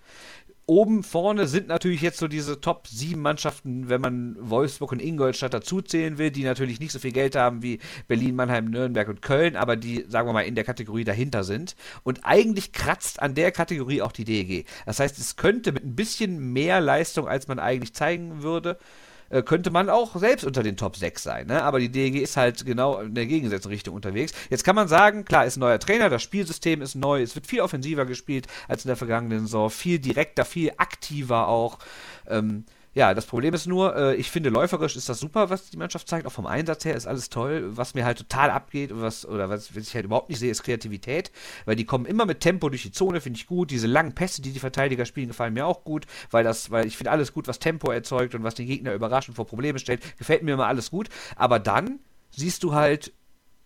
S4: oben vorne sind natürlich jetzt so diese Top 7 Mannschaften, wenn man Wolfsburg und Ingolstadt dazuzählen will, die natürlich nicht so viel Geld haben wie Berlin, Mannheim, Nürnberg und Köln, aber die, sagen wir mal, in der Kategorie dahinter sind. Und eigentlich kratzt an der Kategorie auch die DEG. Das heißt, es könnte mit ein bisschen mehr Leistung, als man eigentlich zeigen würde, äh, könnte man auch selbst unter den Top 6 sein. Ne? Aber die DEG ist halt genau in der gegensätzlichen Richtung unterwegs. Jetzt kann man sagen, klar, ist ein neuer Trainer, das Spielsystem ist neu, es wird viel offensiver gespielt als in der vergangenen Saison, viel direkter, viel aktiver auch. Ähm, ja, das Problem ist nur, äh, ich finde, läuferisch ist das super, was die Mannschaft zeigt. Auch vom Einsatz her ist alles toll. Was mir halt total abgeht und was, oder was, was ich halt überhaupt nicht sehe, ist Kreativität. Weil die kommen immer mit Tempo durch die Zone, finde ich gut. Diese langen Pässe, die die Verteidiger spielen, gefallen mir auch gut. Weil das, weil ich finde alles gut, was Tempo erzeugt und was den Gegner überraschend vor Probleme stellt. Gefällt mir immer alles gut. Aber dann siehst du halt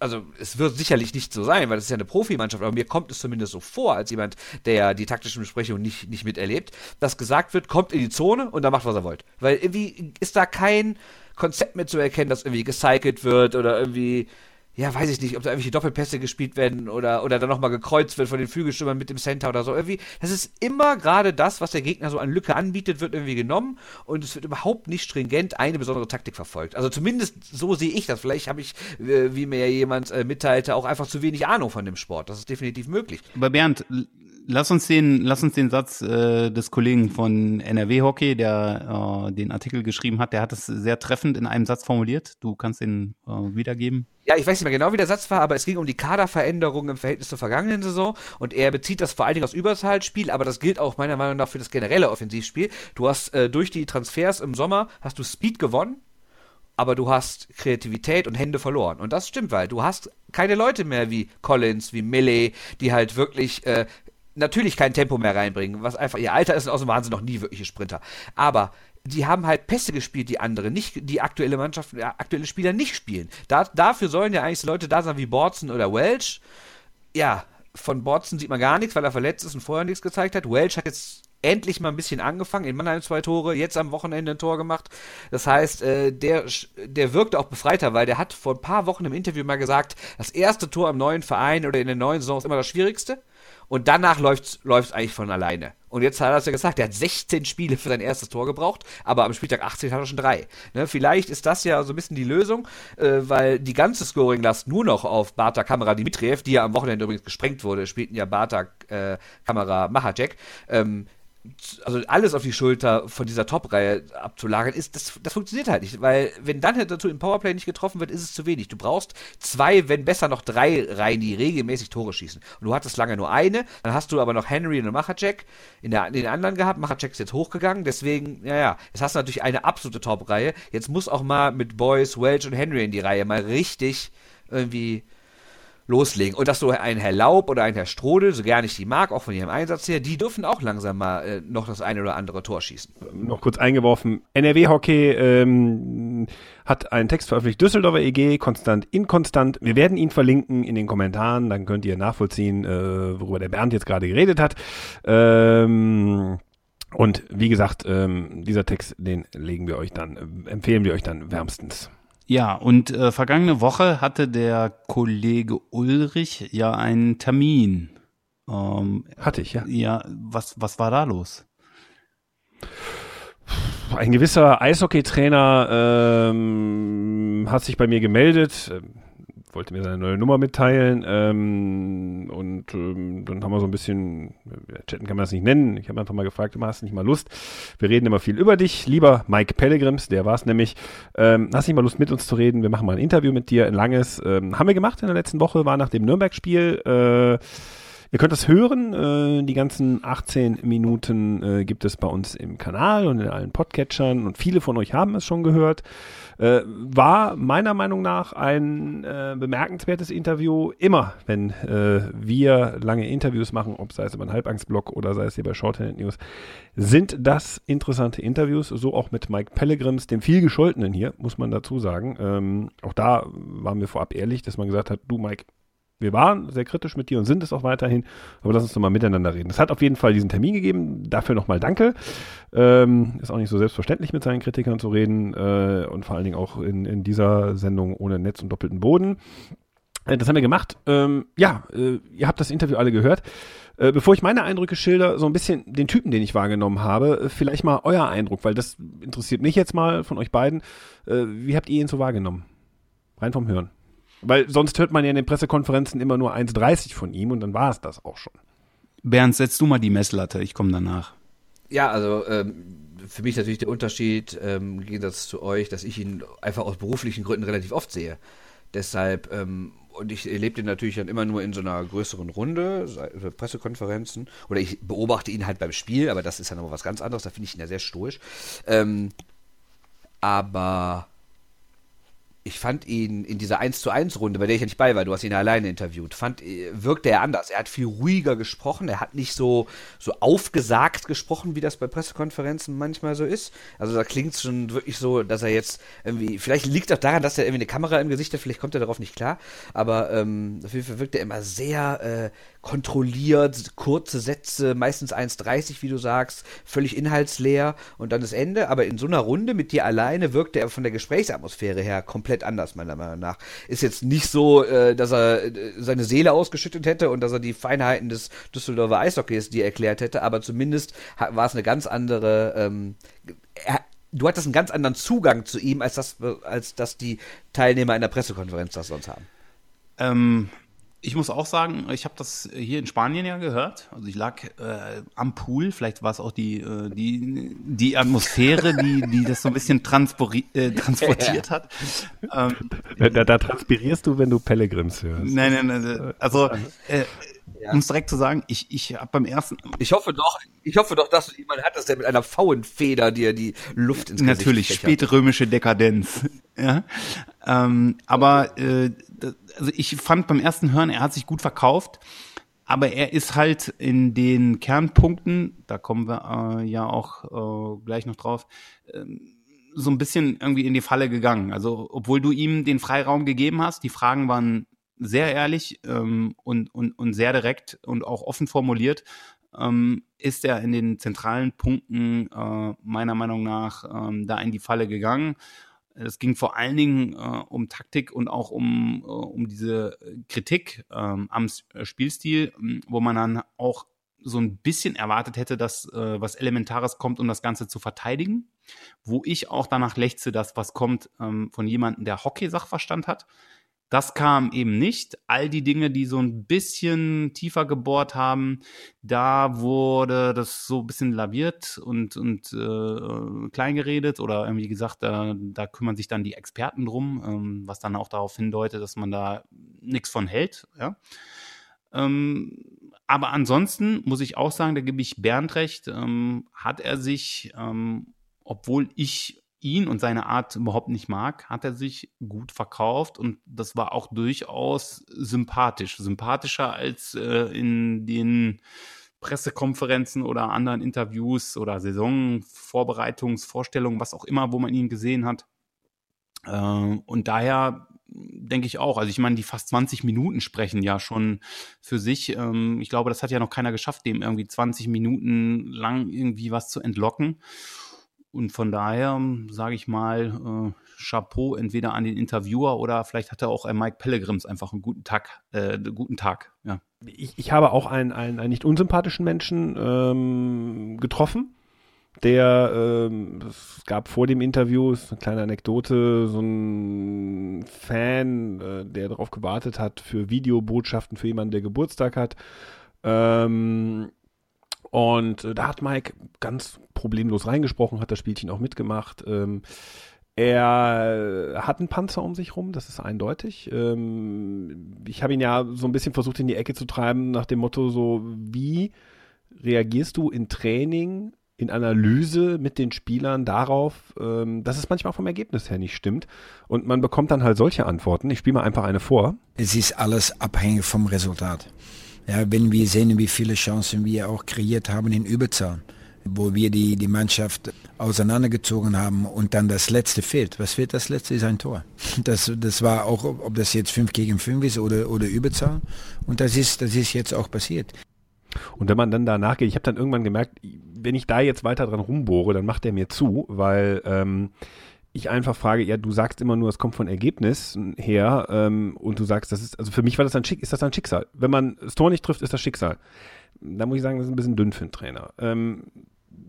S4: also es wird sicherlich nicht so sein, weil das ist ja eine Profimannschaft, aber mir kommt es zumindest so vor, als jemand, der die taktischen Besprechungen nicht, nicht miterlebt, dass gesagt wird, kommt in die Zone und dann macht, was er wollt. Weil irgendwie ist da kein Konzept mehr zu erkennen, dass irgendwie gecycelt wird oder irgendwie ja, weiß ich nicht, ob da irgendwelche Doppelpässe gespielt werden oder, oder dann nochmal gekreuzt wird von den Flügelstürmern mit dem Center oder so. Irgendwie, das ist immer gerade das, was der Gegner so an Lücke anbietet, wird irgendwie genommen und es wird überhaupt nicht stringent eine besondere Taktik verfolgt. Also zumindest so sehe ich das. Vielleicht habe ich, äh, wie mir jemand äh, mitteilte, auch einfach zu wenig Ahnung von dem Sport. Das ist definitiv möglich.
S5: Aber Bernd, lass uns den, lass uns den Satz äh, des Kollegen von NRW Hockey, der äh, den Artikel geschrieben hat, der hat es sehr treffend in einem Satz formuliert. Du kannst den äh, wiedergeben.
S4: Ja, ich weiß nicht mehr genau, wie der Satz war, aber es ging um die Kaderveränderung im Verhältnis zur vergangenen Saison und er bezieht das vor allen Dingen aus Überzahlspiel, aber das gilt auch meiner Meinung nach für das generelle Offensivspiel. Du hast äh, durch die Transfers im Sommer hast du Speed gewonnen, aber du hast Kreativität und Hände verloren. Und das stimmt, weil du hast keine Leute mehr wie Collins, wie Millie, die halt wirklich äh, natürlich kein Tempo mehr reinbringen, was einfach ihr Alter ist und außerdem waren sie noch nie wirkliche Sprinter. Aber die haben halt Pässe gespielt, die andere, nicht die aktuelle Mannschaft, aktuelle Spieler nicht spielen. Da, dafür sollen ja eigentlich Leute da sein wie Bortzen oder Welch. Ja, von Bortzen sieht man gar nichts, weil er verletzt ist und vorher nichts gezeigt hat. Welch hat jetzt endlich mal ein bisschen angefangen, in Mannheim zwei Tore, jetzt am Wochenende ein Tor gemacht. Das heißt, äh, der, der wirkte auch befreiter, weil der hat vor ein paar Wochen im Interview mal gesagt, das erste Tor im neuen Verein oder in der neuen Saison ist immer das Schwierigste. Und danach läuft es eigentlich von alleine. Und jetzt hat er es ja gesagt, er hat 16 Spiele für sein erstes Tor gebraucht, aber am Spieltag 18 hat er schon drei. Ne, vielleicht ist das ja so ein bisschen die Lösung, äh, weil die ganze Scoring-Last nur noch auf Barta Kamera Dimitriev, die ja am Wochenende übrigens gesprengt wurde, spielten ja Barta äh, Kamera Mahacek, ähm, also alles auf die Schulter von dieser Top-Reihe abzulagern, ist, das, das funktioniert halt nicht, weil wenn dann dazu im Powerplay nicht getroffen wird, ist es zu wenig. Du brauchst zwei, wenn besser noch drei Reihen, die regelmäßig Tore schießen. Und du hattest lange nur eine, dann hast du aber noch Henry und Machacek in, der, in den anderen gehabt. Machacek ist jetzt hochgegangen, deswegen, ja, ja, jetzt hast du natürlich eine absolute Top-Reihe. Jetzt muss auch mal mit Boys, Welch und Henry in die Reihe mal richtig irgendwie loslegen. Und dass so ein Herr Laub oder ein Herr Strode, so gerne ich die mag, auch von ihrem Einsatz her, die dürfen auch langsam mal äh, noch das eine oder andere Tor schießen.
S3: Noch kurz eingeworfen. NRW Hockey ähm, hat einen Text veröffentlicht, Düsseldorfer EG, konstant, inkonstant. Wir werden ihn verlinken in den Kommentaren, dann könnt ihr nachvollziehen, äh, worüber der Bernd jetzt gerade geredet hat. Ähm, und wie gesagt, ähm, dieser Text, den legen wir euch dann, äh, empfehlen wir euch dann wärmstens.
S5: Ja, und äh, vergangene Woche hatte der Kollege Ulrich ja einen Termin. Ähm,
S3: Hatte ich, ja.
S5: ja, was, was war da los?
S3: Ein gewisser Eishockeytrainer ähm, hat sich bei mir gemeldet, wollte mir seine neue Nummer mitteilen ähm, und ähm, dann haben wir so ein bisschen, chatten kann man das nicht nennen, ich habe einfach mal gefragt, du hast nicht mal Lust, wir reden immer viel über dich, lieber Mike Pellegrims, der war es nämlich, ähm, hast nicht mal Lust mit uns zu reden, wir machen mal ein Interview mit dir, ein langes, ähm, haben wir gemacht in der letzten Woche, war nach dem Nürnberg-Spiel, äh, Ihr könnt das hören. Äh, die ganzen 18 Minuten äh, gibt es bei uns im Kanal und in allen Podcatchern und viele von euch haben es schon gehört. Äh, war meiner Meinung nach ein äh, bemerkenswertes Interview. Immer, wenn äh, wir lange Interviews machen, ob sei es über einen Halbangstblog oder sei es hier bei Shorthand News, sind das interessante Interviews. So auch mit Mike Pellegrims, dem viel gescholtenen hier, muss man dazu sagen. Ähm, auch da waren wir vorab ehrlich, dass man gesagt hat, du Mike, wir waren sehr kritisch mit dir und sind es auch weiterhin, aber lass uns doch mal miteinander reden. Es hat auf jeden Fall diesen Termin gegeben, dafür nochmal danke. Ähm, ist auch nicht so selbstverständlich, mit seinen Kritikern zu reden äh, und vor allen Dingen auch in, in dieser Sendung ohne Netz und doppelten Boden. Äh, das haben wir gemacht. Ähm, ja, äh, ihr habt das Interview alle gehört. Äh, bevor ich meine Eindrücke schilder, so ein bisschen den Typen, den ich wahrgenommen habe, äh, vielleicht mal euer Eindruck, weil das interessiert mich jetzt mal von euch beiden. Äh, wie habt ihr ihn so wahrgenommen? Rein vom Hören. Weil sonst hört man ja in den Pressekonferenzen immer nur 1,30 von ihm und dann war es das auch schon.
S5: Bernd, setz du mal die Messlatte, ich komme danach.
S4: Ja, also ähm, für mich natürlich der Unterschied ähm, im Gegensatz zu euch, dass ich ihn einfach aus beruflichen Gründen relativ oft sehe. Deshalb, ähm, und ich erlebe ihn natürlich dann immer nur in so einer größeren Runde, Pressekonferenzen, oder ich beobachte ihn halt beim Spiel, aber das ist ja noch was ganz anderes, da finde ich ihn ja sehr stoisch. Ähm, aber ich fand ihn in dieser 1 zu 1 Runde, bei der ich ja nicht bei war, du hast ihn ja alleine interviewt, fand, äh, wirkte er anders. Er hat viel ruhiger gesprochen, er hat nicht so, so aufgesagt gesprochen, wie das bei Pressekonferenzen manchmal so ist. Also da klingt es schon wirklich so, dass er jetzt irgendwie, vielleicht liegt auch daran, dass er irgendwie eine Kamera im Gesicht hat, vielleicht kommt er darauf nicht klar, aber ähm, auf jeden Fall wirkt er immer sehr äh, kontrolliert, kurze Sätze, meistens 1,30, wie du sagst, völlig inhaltsleer und dann das Ende. Aber in so einer Runde mit dir alleine wirkte er von der Gesprächsatmosphäre her komplett anders, meiner Meinung nach. Ist jetzt nicht so, äh, dass er äh, seine Seele ausgeschüttet hätte und dass er die Feinheiten des Düsseldorfer Eishockeys dir erklärt hätte, aber zumindest war es eine ganz andere, ähm, du hattest einen ganz anderen Zugang zu ihm, als das, als das die Teilnehmer in der Pressekonferenz das sonst haben.
S5: Ähm, ich muss auch sagen, ich habe das hier in Spanien ja gehört. Also ich lag äh, am Pool, vielleicht war es auch die, äh, die, die Atmosphäre, die, die das so ein bisschen äh, transportiert hat.
S3: Ähm, da, da, transpirierst du, wenn du Pellegrims hörst.
S5: Nein, nein, nein. Also äh, ja. um es direkt zu sagen, ich, ich habe beim ersten.
S4: Ich hoffe doch, ich hoffe doch, dass du jemanden hattest, der mit einer Pfauenfeder dir die Luft ins
S5: Gesicht Natürlich, spätrömische Dekadenz. ja. Ähm, aber äh, also ich fand beim ersten Hören, er hat sich gut verkauft, aber er ist halt in den Kernpunkten, da kommen wir äh, ja auch äh, gleich noch drauf, äh, so ein bisschen irgendwie in die Falle gegangen. Also obwohl du ihm den Freiraum gegeben hast, die Fragen waren sehr ehrlich ähm, und, und, und sehr direkt und auch offen formuliert, ähm, ist er in den zentralen Punkten äh, meiner Meinung nach ähm, da in die Falle gegangen. Es ging vor allen Dingen äh, um Taktik und auch um, äh, um diese Kritik ähm, am äh, Spielstil, ähm, wo man dann auch so ein bisschen erwartet hätte, dass äh, was Elementares kommt, um das Ganze zu verteidigen. Wo ich auch danach lechze, dass was kommt ähm, von jemandem, der Hockey-Sachverstand hat. Das kam eben nicht. All die Dinge, die so ein bisschen tiefer gebohrt haben, da wurde das so ein bisschen laviert und, und äh, klein oder irgendwie gesagt, da, da kümmern sich dann die Experten drum, ähm, was dann auch darauf hindeutet, dass man da nichts von hält. Ja. Ähm, aber ansonsten muss ich auch sagen, da gebe ich Bernd recht, ähm, hat er sich, ähm, obwohl ich ihn und seine Art überhaupt nicht mag, hat er sich gut verkauft und das war auch durchaus sympathisch. Sympathischer als äh, in den Pressekonferenzen oder anderen Interviews oder Saisonvorbereitungsvorstellungen, was auch immer, wo man ihn gesehen hat. Äh, und daher denke ich auch. Also ich meine, die fast 20 Minuten sprechen ja schon für sich. Ähm, ich glaube, das hat ja noch keiner geschafft, dem irgendwie 20 Minuten lang irgendwie was zu entlocken. Und von daher sage ich mal, äh, Chapeau entweder an den Interviewer oder vielleicht hat er auch ein Mike Pellegrims einfach einen guten Tag, äh, guten Tag. Ja.
S3: Ich, ich habe auch einen, einen, einen nicht unsympathischen Menschen ähm, getroffen der, ähm, es gab vor dem Interview, ist eine kleine Anekdote, so ein Fan, äh, der darauf gewartet hat für Videobotschaften für jemanden, der Geburtstag hat. Ähm, und äh, da hat Mike ganz problemlos reingesprochen, hat das Spielchen auch mitgemacht. Ähm, er hat einen Panzer um sich rum, das ist eindeutig. Ähm, ich habe ihn ja so ein bisschen versucht in die Ecke zu treiben, nach dem Motto so, wie reagierst du in Training in Analyse mit den Spielern darauf, ähm, dass es manchmal vom Ergebnis her nicht stimmt. Und man bekommt dann halt solche Antworten. Ich spiele mal einfach eine vor.
S2: Es ist alles abhängig vom Resultat. Ja, wenn wir sehen, wie viele Chancen wir auch kreiert haben in Überzahl, wo wir die, die Mannschaft auseinandergezogen haben und dann das letzte fehlt. Was fehlt das letzte? Ist ein Tor. Das, das war auch, ob das jetzt 5 gegen 5 ist oder, oder Überzahl. Und das ist, das ist jetzt auch passiert.
S3: Und wenn man dann danach geht, ich habe dann irgendwann gemerkt, wenn ich da jetzt weiter dran rumbohre, dann macht er mir zu, weil ähm, ich einfach frage, ja, du sagst immer nur, es kommt von Ergebnissen her ähm, und du sagst, das ist, also für mich war das ein Schick, ist das ein Schicksal. Wenn man das Tor nicht trifft, ist das Schicksal. Da muss ich sagen, das ist ein bisschen dünn für einen Trainer. Ähm,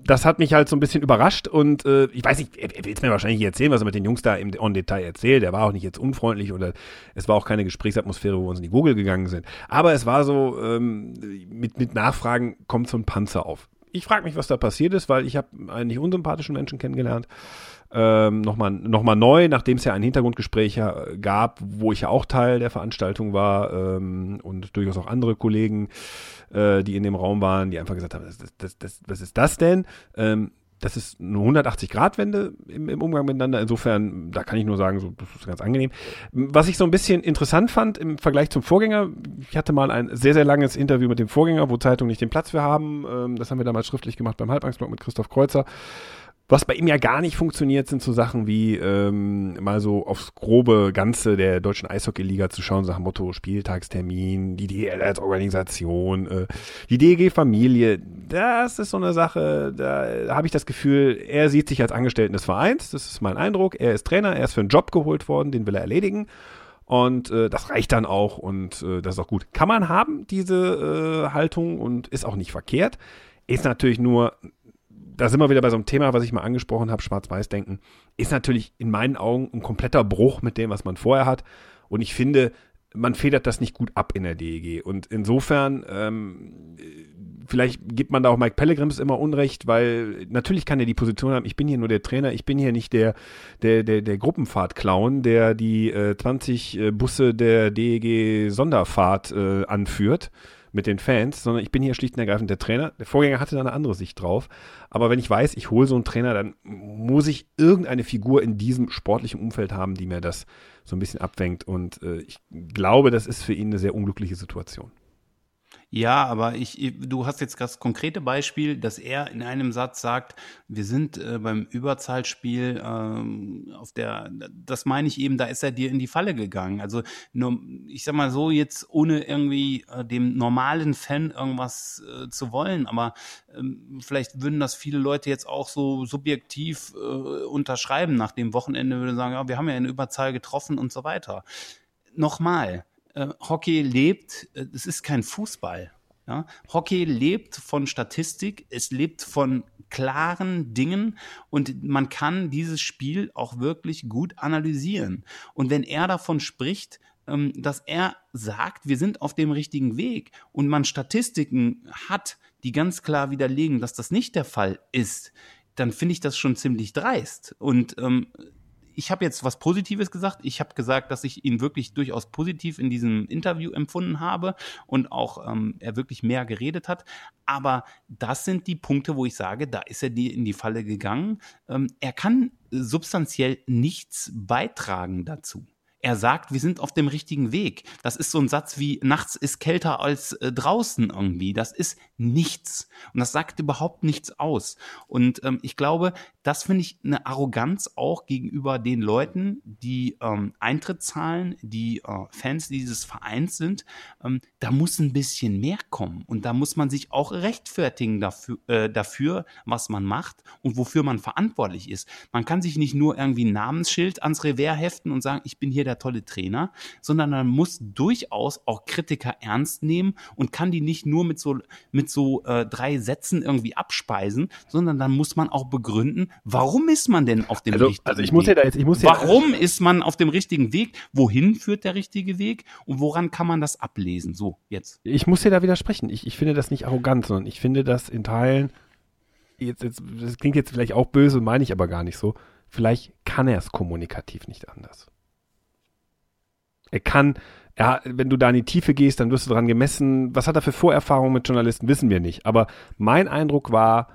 S3: das hat mich halt so ein bisschen überrascht und äh, ich weiß nicht, er, er will es mir wahrscheinlich erzählen, was er mit den Jungs da im on Detail erzählt. Er war auch nicht jetzt unfreundlich oder es war auch keine Gesprächsatmosphäre, wo wir uns in die Google gegangen sind. Aber es war so, ähm, mit, mit Nachfragen kommt so ein Panzer auf. Ich frage mich, was da passiert ist, weil ich habe einen nicht unsympathischen Menschen kennengelernt. Ähm, nochmal noch mal neu, nachdem es ja ein Hintergrundgespräch gab, wo ich ja auch Teil der Veranstaltung war ähm, und durchaus auch andere Kollegen äh, die in dem Raum waren, die einfach gesagt haben, das, das, das, was ist das denn? Ähm, das ist eine 180-Grad-Wende im, im, Umgang miteinander. Insofern, da kann ich nur sagen, so, das ist ganz angenehm. Was ich so ein bisschen interessant fand im Vergleich zum Vorgänger, ich hatte mal ein sehr, sehr langes Interview mit dem Vorgänger, wo Zeitungen nicht den Platz für haben. Ähm, das haben wir damals schriftlich gemacht beim Halbangstblog mit Christoph Kreuzer. Was bei ihm ja gar nicht funktioniert, sind so Sachen wie ähm, mal so aufs grobe Ganze der deutschen Eishockey-Liga zu schauen, Sachen Motto Spieltagstermin, die DL als Organisation, äh, die DEG-Familie. Das ist so eine Sache, da habe ich das Gefühl, er sieht sich als Angestellten des Vereins, das ist mein Eindruck. Er ist Trainer, er ist für einen Job geholt worden, den will er erledigen. Und äh, das reicht dann auch und äh, das ist auch gut. Kann man haben, diese äh, Haltung und ist auch nicht verkehrt. Ist natürlich nur da sind wir wieder bei so einem Thema, was ich mal angesprochen habe, Schwarz-Weiß-Denken, ist natürlich in meinen Augen ein kompletter Bruch mit dem, was man vorher hat. Und ich finde, man federt das nicht gut ab in der DEG. Und insofern, ähm, vielleicht gibt man da auch Mike Pellegrims immer Unrecht, weil natürlich kann er die Position haben, ich bin hier nur der Trainer, ich bin hier nicht der, der, der, der Gruppenfahrt-Clown, der die äh, 20 äh, Busse der DEG Sonderfahrt äh, anführt mit den Fans, sondern ich bin hier schlicht und ergreifend der Trainer. Der Vorgänger hatte da eine andere Sicht drauf. Aber wenn ich weiß, ich hole so einen Trainer, dann muss ich irgendeine Figur in diesem sportlichen Umfeld haben, die mir das so ein bisschen abfängt. Und äh, ich glaube, das ist für ihn eine sehr unglückliche Situation.
S5: Ja, aber ich, du hast jetzt das konkrete Beispiel, dass er in einem Satz sagt, wir sind äh, beim Überzahlspiel ähm, auf der, das meine ich eben, da ist er dir in die Falle gegangen. Also nur, ich sag mal so jetzt ohne irgendwie äh, dem normalen Fan irgendwas äh, zu wollen, aber ähm, vielleicht würden das viele Leute jetzt auch so subjektiv äh, unterschreiben nach dem Wochenende, würde sagen, ja, wir haben ja eine Überzahl getroffen und so weiter. Nochmal, äh, Hockey lebt, äh, es ist kein Fußball. Ja? Hockey lebt von Statistik, es lebt von klaren Dingen und man kann dieses Spiel auch wirklich gut analysieren. Und wenn er davon spricht, ähm, dass er sagt, wir sind auf dem richtigen Weg und man Statistiken hat, die ganz klar widerlegen, dass das nicht der Fall ist, dann finde ich das schon ziemlich dreist. Und ähm, ich habe jetzt was Positives gesagt. Ich habe gesagt, dass ich ihn wirklich durchaus positiv in diesem Interview empfunden habe und auch ähm, er wirklich mehr geredet hat. Aber das sind die Punkte, wo ich sage, da ist er die in die Falle gegangen. Ähm, er kann substanziell nichts beitragen dazu. Er sagt, wir sind auf dem richtigen Weg. Das ist so ein Satz wie nachts ist kälter als äh, draußen irgendwie. Das ist nichts. Und das sagt überhaupt nichts aus. Und ähm, ich glaube, das finde ich eine Arroganz auch gegenüber den Leuten, die ähm, Eintritt zahlen, die äh, Fans dieses Vereins sind. Ähm, da muss ein bisschen mehr kommen. Und da muss man sich auch rechtfertigen dafür, äh, dafür, was man macht und wofür man verantwortlich ist. Man kann sich nicht nur irgendwie ein Namensschild ans Revers heften und sagen, ich bin hier der tolle Trainer, sondern man muss durchaus auch Kritiker ernst nehmen und kann die nicht nur mit so, mit so äh, drei Sätzen irgendwie abspeisen, sondern dann muss man auch begründen, warum ist man denn auf dem
S3: Also,
S5: richtigen
S3: also ich
S5: Weg?
S3: muss ja da jetzt, ich muss ja.
S5: Warum ist man auf dem richtigen Weg? Wohin führt der richtige Weg? Und woran kann man das ablesen? So, jetzt.
S3: Ich muss dir da widersprechen. Ich, ich finde das nicht arrogant, sondern ich finde das in Teilen, jetzt, jetzt, das klingt jetzt vielleicht auch böse, meine ich aber gar nicht so. Vielleicht kann er es kommunikativ nicht anders. Er kann, er, wenn du da in die Tiefe gehst, dann wirst du dran gemessen. Was hat er für Vorerfahrungen mit Journalisten, wissen wir nicht. Aber mein Eindruck war,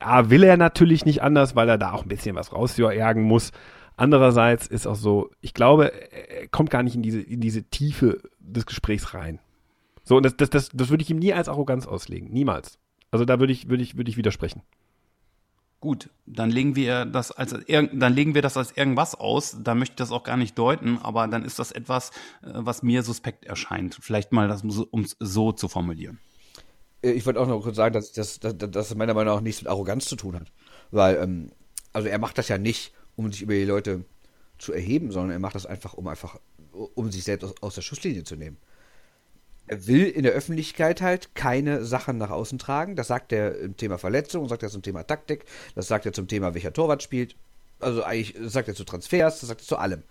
S3: ja, will er natürlich nicht anders, weil er da auch ein bisschen was rausjagen muss. Andererseits ist auch so, ich glaube, er kommt gar nicht in diese, in diese Tiefe des Gesprächs rein. So, und das, das, das, das würde ich ihm nie als Arroganz auslegen. Niemals. Also da würde ich, würde ich, würde ich widersprechen.
S5: Gut, dann legen wir das als dann legen wir das als irgendwas aus. Da möchte ich das auch gar nicht deuten, aber dann ist das etwas, äh, was mir suspekt erscheint. Vielleicht mal das, um es so zu formulieren.
S4: Äh, Ich wollte auch noch kurz sagen, dass das, dass, dass meiner Meinung nach nichts mit Arroganz zu tun hat. Weil, ähm, also er macht das ja nicht, um sich über die Leute zu erheben, sondern er macht das einfach, um einfach, um sich selbst aus, aus der Schusslinie zu nehmen. Er will in der Öffentlichkeit halt keine Sachen nach außen tragen. Das sagt er im Thema Verletzung, sagt er zum Thema Taktik, das sagt er zum Thema, welcher Torwart spielt. Also eigentlich sagt er zu Transfers, das sagt er zu allem.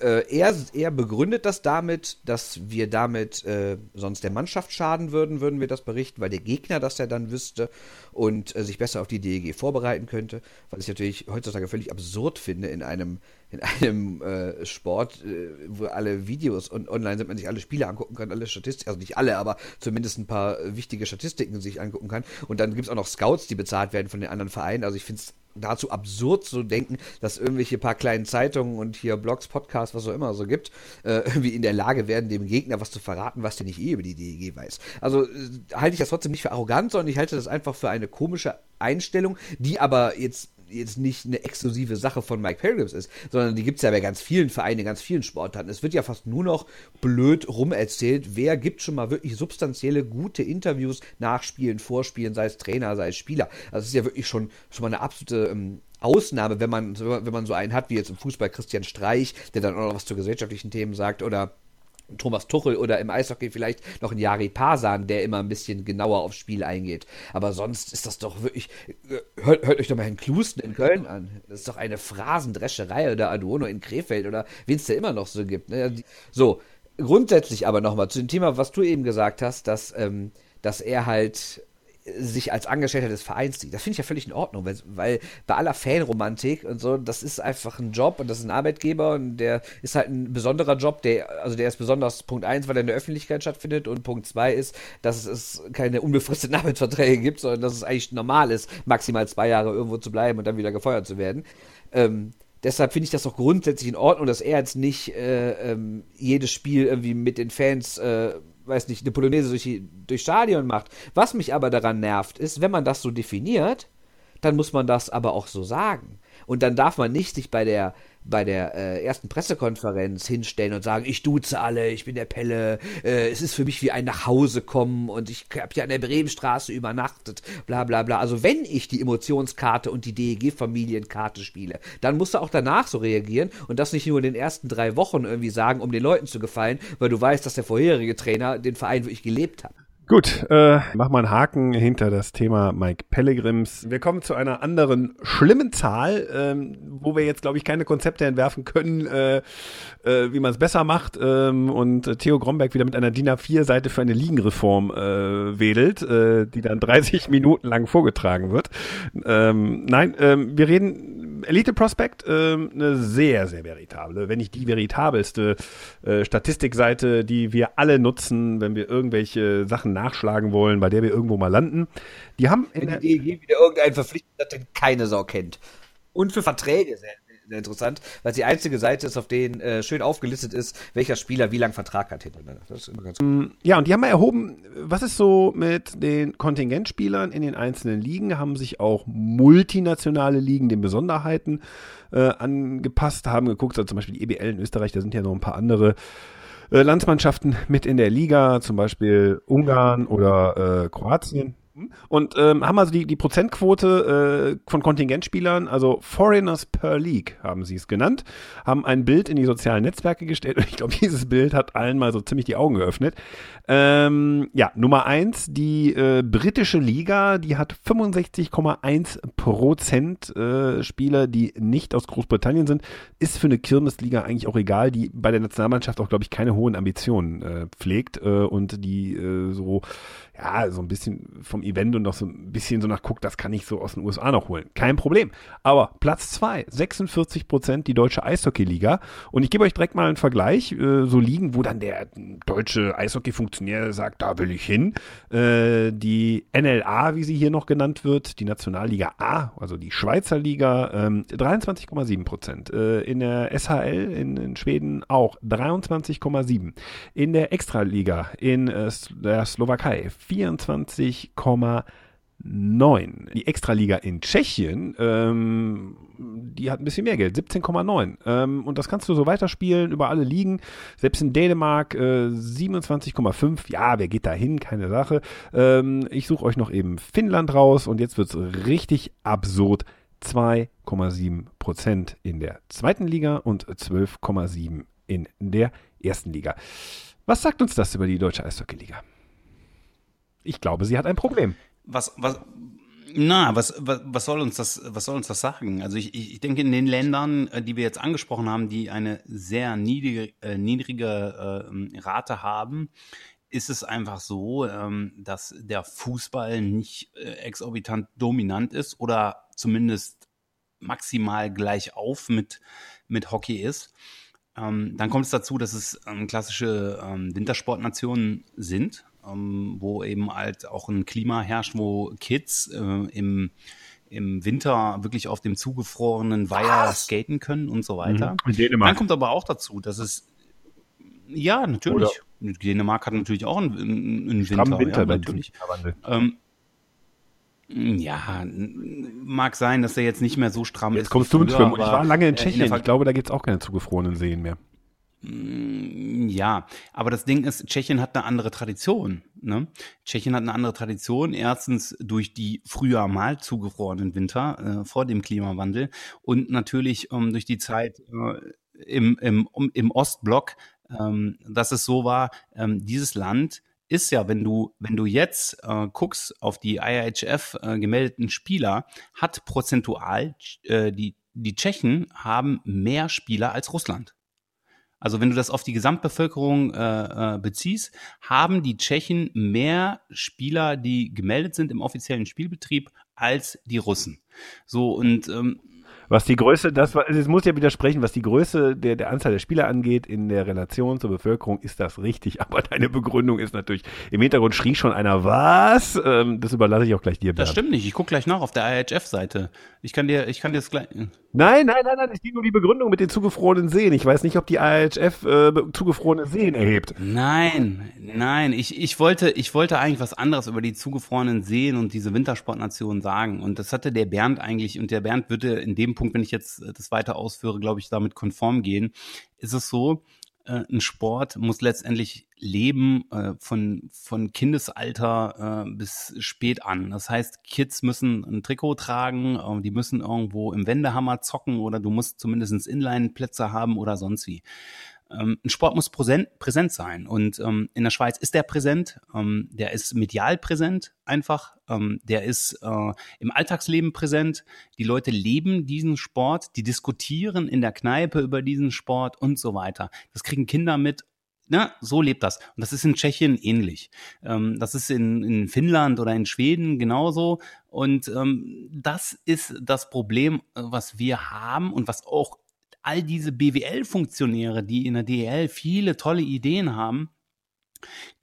S4: Äh, er, er begründet das damit, dass wir damit äh, sonst der Mannschaft schaden würden, würden wir das berichten, weil der Gegner das ja dann wüsste und äh, sich besser auf die DEG vorbereiten könnte. Was ich natürlich heutzutage völlig absurd finde in einem, in einem äh, Sport, äh, wo alle Videos und online sind, man sich alle Spiele angucken kann, alle Statistiken, also nicht alle, aber zumindest ein paar wichtige Statistiken sich angucken kann. Und dann gibt es auch noch Scouts, die bezahlt werden von den anderen Vereinen. Also ich finde es dazu absurd zu denken, dass irgendwelche paar kleinen Zeitungen und hier Blogs, Podcasts, was auch immer so gibt, äh, irgendwie in der Lage werden, dem Gegner was zu verraten, was der nicht eh über die DEG weiß. Also äh, halte ich das trotzdem nicht für arrogant, sondern ich halte das einfach für eine komische Einstellung, die aber jetzt jetzt nicht eine exklusive Sache von Mike Pilgrims ist, sondern die gibt es ja bei ganz vielen Vereinen, ganz vielen Sportarten. Es wird ja fast nur noch blöd rumerzählt, wer gibt schon mal wirklich substanzielle, gute Interviews nachspielen, vorspielen, sei es Trainer, sei es Spieler. Also es ist ja wirklich schon, schon mal eine absolute ähm, Ausnahme, wenn man, wenn man so einen hat, wie jetzt im Fußball Christian Streich, der dann auch noch was zu gesellschaftlichen Themen sagt, oder Thomas Tuchel oder im Eishockey vielleicht noch ein Jari Pasan, der immer ein bisschen genauer aufs Spiel eingeht. Aber sonst ist das doch wirklich. äh, Hört, hört euch doch mal Herrn Klusten in Köln an. Das ist doch eine Phrasendrescherei oder Aduono in Krefeld oder wen es da immer noch so gibt. Ne? So, grundsätzlich aber nochmal zu dem Thema, was du eben gesagt hast, dass, ähm, dass er halt sich als Angestellter des Vereins sieht. Das finde ich ja völlig in Ordnung, weil, weil bei aller Fanromantik und so, das ist einfach ein Job und das ist ein Arbeitgeber und der ist halt ein besonderer Job, der, also der ist besonders Punkt eins, weil er in der Öffentlichkeit stattfindet und Punkt zwei ist, dass es keine unbefristeten Arbeitsverträge gibt, sondern dass es eigentlich normal ist, maximal zwei Jahre irgendwo zu bleiben und dann wieder gefeuert zu werden. Ähm, deshalb finde ich das auch grundsätzlich in Ordnung, dass er jetzt nicht äh, ähm, jedes Spiel irgendwie mit den Fans, äh, weiß nicht, eine Polonaise durch, durch Stadion macht. Was mich aber daran nervt, ist, wenn man das so definiert, dann muss man das aber auch so sagen. Und dann darf man nicht sich bei der, bei der äh, ersten Pressekonferenz hinstellen und sagen, ich duze alle, ich bin der Pelle, äh, es ist für mich wie ein Nachhausekommen und ich habe ja an der Bremenstraße übernachtet, bla bla bla. Also wenn ich die Emotionskarte und die DEG-Familienkarte spiele, dann musst du auch danach so reagieren und das nicht nur in den ersten drei Wochen irgendwie sagen, um den Leuten zu gefallen, weil du weißt, dass der vorherige Trainer den Verein wirklich gelebt hat.
S3: Gut, äh, mach mal einen Haken hinter das Thema Mike Pellegrims. Wir kommen zu einer anderen schlimmen Zahl, ähm, wo wir jetzt, glaube ich, keine Konzepte entwerfen können, äh, äh, wie man es besser macht. Ähm, und Theo Gromberg wieder mit einer DIN A4-Seite für eine Ligenreform äh, wedelt, äh, die dann 30 Minuten lang vorgetragen wird. Ähm, nein, ähm, wir reden Elite Prospect, ähm, eine sehr, sehr veritable, wenn nicht die veritabelste äh, Statistikseite, die wir alle nutzen, wenn wir irgendwelche Sachen nachschlagen wollen, bei der wir irgendwo mal landen. Die haben in
S4: Wenn
S3: der,
S4: die DEG wieder irgendeinen verpflichtet hat, den keine Sau kennt. Und für Verträge sehr, sehr interessant, weil es die einzige Seite ist, auf denen äh, schön aufgelistet ist, welcher Spieler wie lange Vertrag hat hintereinander. Das ist immer ganz gut.
S3: Ja, und die haben mal erhoben, was ist so mit den Kontingentspielern in den einzelnen Ligen, haben sich auch multinationale Ligen den Besonderheiten äh, angepasst, haben geguckt, also zum Beispiel die EBL in Österreich, da sind ja noch ein paar andere äh, Landsmannschaften mit in der Liga, zum Beispiel Ungarn oder äh, Kroatien. Und ähm, haben also die, die Prozentquote äh, von Kontingentspielern, also Foreigners per League haben sie es genannt, haben ein Bild in die sozialen Netzwerke gestellt und ich glaube, dieses Bild hat allen mal so ziemlich die Augen geöffnet. Ähm, ja, Nummer eins, die äh, britische Liga, die hat 65,1 Prozent äh, Spieler, die nicht aus Großbritannien sind. Ist für eine Kirmesliga eigentlich auch egal, die bei der Nationalmannschaft auch, glaube ich, keine hohen Ambitionen äh, pflegt äh, und die äh, so ja, so ein bisschen vom Event und noch so ein bisschen so nach guckt, das kann ich so aus den USA noch holen. Kein Problem. Aber Platz zwei, 46 Prozent die deutsche Eishockey-Liga. Und ich gebe euch direkt mal einen Vergleich, äh, so Ligen, wo dann der deutsche Eishockey-Funktionär sagt, da will ich hin. Äh, die NLA, wie sie hier noch genannt wird, die Nationalliga A, also die Schweizer Liga, ähm, 23,7 Prozent. Äh, in der SHL in, in Schweden auch 23,7. In der Extraliga in äh, der Slowakei 24,9. Die Extraliga in Tschechien, ähm, die hat ein bisschen mehr Geld, 17,9. Ähm, und das kannst du so weiterspielen über alle Ligen. Selbst in Dänemark äh, 27,5. Ja, wer geht da hin? Keine Sache. Ähm, ich suche euch noch eben Finnland raus und jetzt wird es richtig absurd. 2,7 Prozent in der zweiten Liga und 12,7 in der ersten Liga. Was sagt uns das über die deutsche Eishockey-Liga? Ich glaube, sie hat ein Problem.
S5: Was, was, na, was, was, was soll uns das, was soll uns das sagen? Also ich, ich denke, in den Ländern, äh, die wir jetzt angesprochen haben, die eine sehr niedrige, äh, niedrige äh, Rate haben, ist es einfach so, ähm, dass der Fußball nicht äh, exorbitant dominant ist oder zumindest maximal gleich auf mit, mit Hockey ist. Ähm, dann kommt es dazu, dass es ähm, klassische ähm, Wintersportnationen sind, ähm, wo eben halt auch ein Klima herrscht, wo Kids äh, im, im Winter wirklich auf dem zugefrorenen Weiher skaten können und so weiter.
S3: In Dänemark.
S5: Dann kommt aber auch dazu, dass es ja, natürlich. Dänemark hat natürlich auch einen, einen, Winter,
S3: Winter
S5: ja, natürlich. Ähm, ja, mag sein, dass er jetzt nicht mehr so stramm ist.
S3: Jetzt kommst du
S5: früher,
S3: Schwimmen. Ich war lange in
S5: äh,
S3: Tschechien.
S5: Ver-
S3: ich glaube, da gibt es auch keine zugefrorenen Seen mehr.
S5: Mm, Ja, aber das Ding ist, Tschechien hat eine andere Tradition. Ne? Tschechien hat eine andere Tradition. Erstens durch die früher mal zugefrorenen Winter äh, vor dem Klimawandel und natürlich ähm, durch die Zeit äh, im, im, um, im Ostblock, ähm, dass es so war, ähm, dieses Land ist ja, wenn du, wenn du jetzt äh, guckst auf die IHF äh, gemeldeten Spieler, hat prozentual äh, die, die Tschechen haben mehr Spieler als Russland. Also wenn du das auf die Gesamtbevölkerung äh, äh, beziehst, haben die Tschechen mehr Spieler, die gemeldet sind im offiziellen Spielbetrieb, als die Russen. So und ähm,
S3: Was die Größe, das war, es muss ja widersprechen, was die Größe der, der Anzahl der Spieler angeht, in der Relation zur Bevölkerung ist das richtig. Aber deine Begründung ist natürlich, im Hintergrund schrie schon einer, was? Ähm, das überlasse ich auch gleich dir,
S5: das
S3: Bernd.
S5: stimmt nicht. Ich gucke gleich nach auf der IHF-Seite. Ich kann dir, ich kann dir das gleich.
S3: Nein, nein, nein, nein, es ging nur die Begründung mit den zugefrorenen Seen. Ich weiß nicht, ob die IHF äh, zugefrorene Seen erhebt.
S5: Nein, nein, ich, ich wollte, ich wollte eigentlich was anderes über die zugefrorenen Seen und diese Wintersportnationen sagen. Und das hatte der Bernd eigentlich, und der Bernd würde in dem Punkt, wenn ich jetzt äh, das weiter ausführe, glaube ich, damit konform gehen. Ist es so, äh, ein Sport muss letztendlich leben äh, von, von Kindesalter bis spät an. Das heißt, Kids müssen ein Trikot tragen, die müssen irgendwo im Wendehammer zocken oder du musst zumindest Inline-Plätze haben oder sonst wie. Ähm, ein Sport muss präsent, sein. Und ähm, in der Schweiz ist der präsent. Ähm, der ist medial präsent einfach. Ähm, der ist äh, im Alltagsleben präsent. Die Leute leben diesen Sport. Die diskutieren in der Kneipe über diesen Sport und so weiter. Das kriegen Kinder mit. na, so lebt das. Und das ist in Tschechien ähnlich. Ähm, das ist in, in Finnland oder in Schweden genauso. Und ähm, das ist das Problem, äh, was wir haben und was auch all diese BWL-Funktionäre, die in der DEL viele tolle Ideen haben,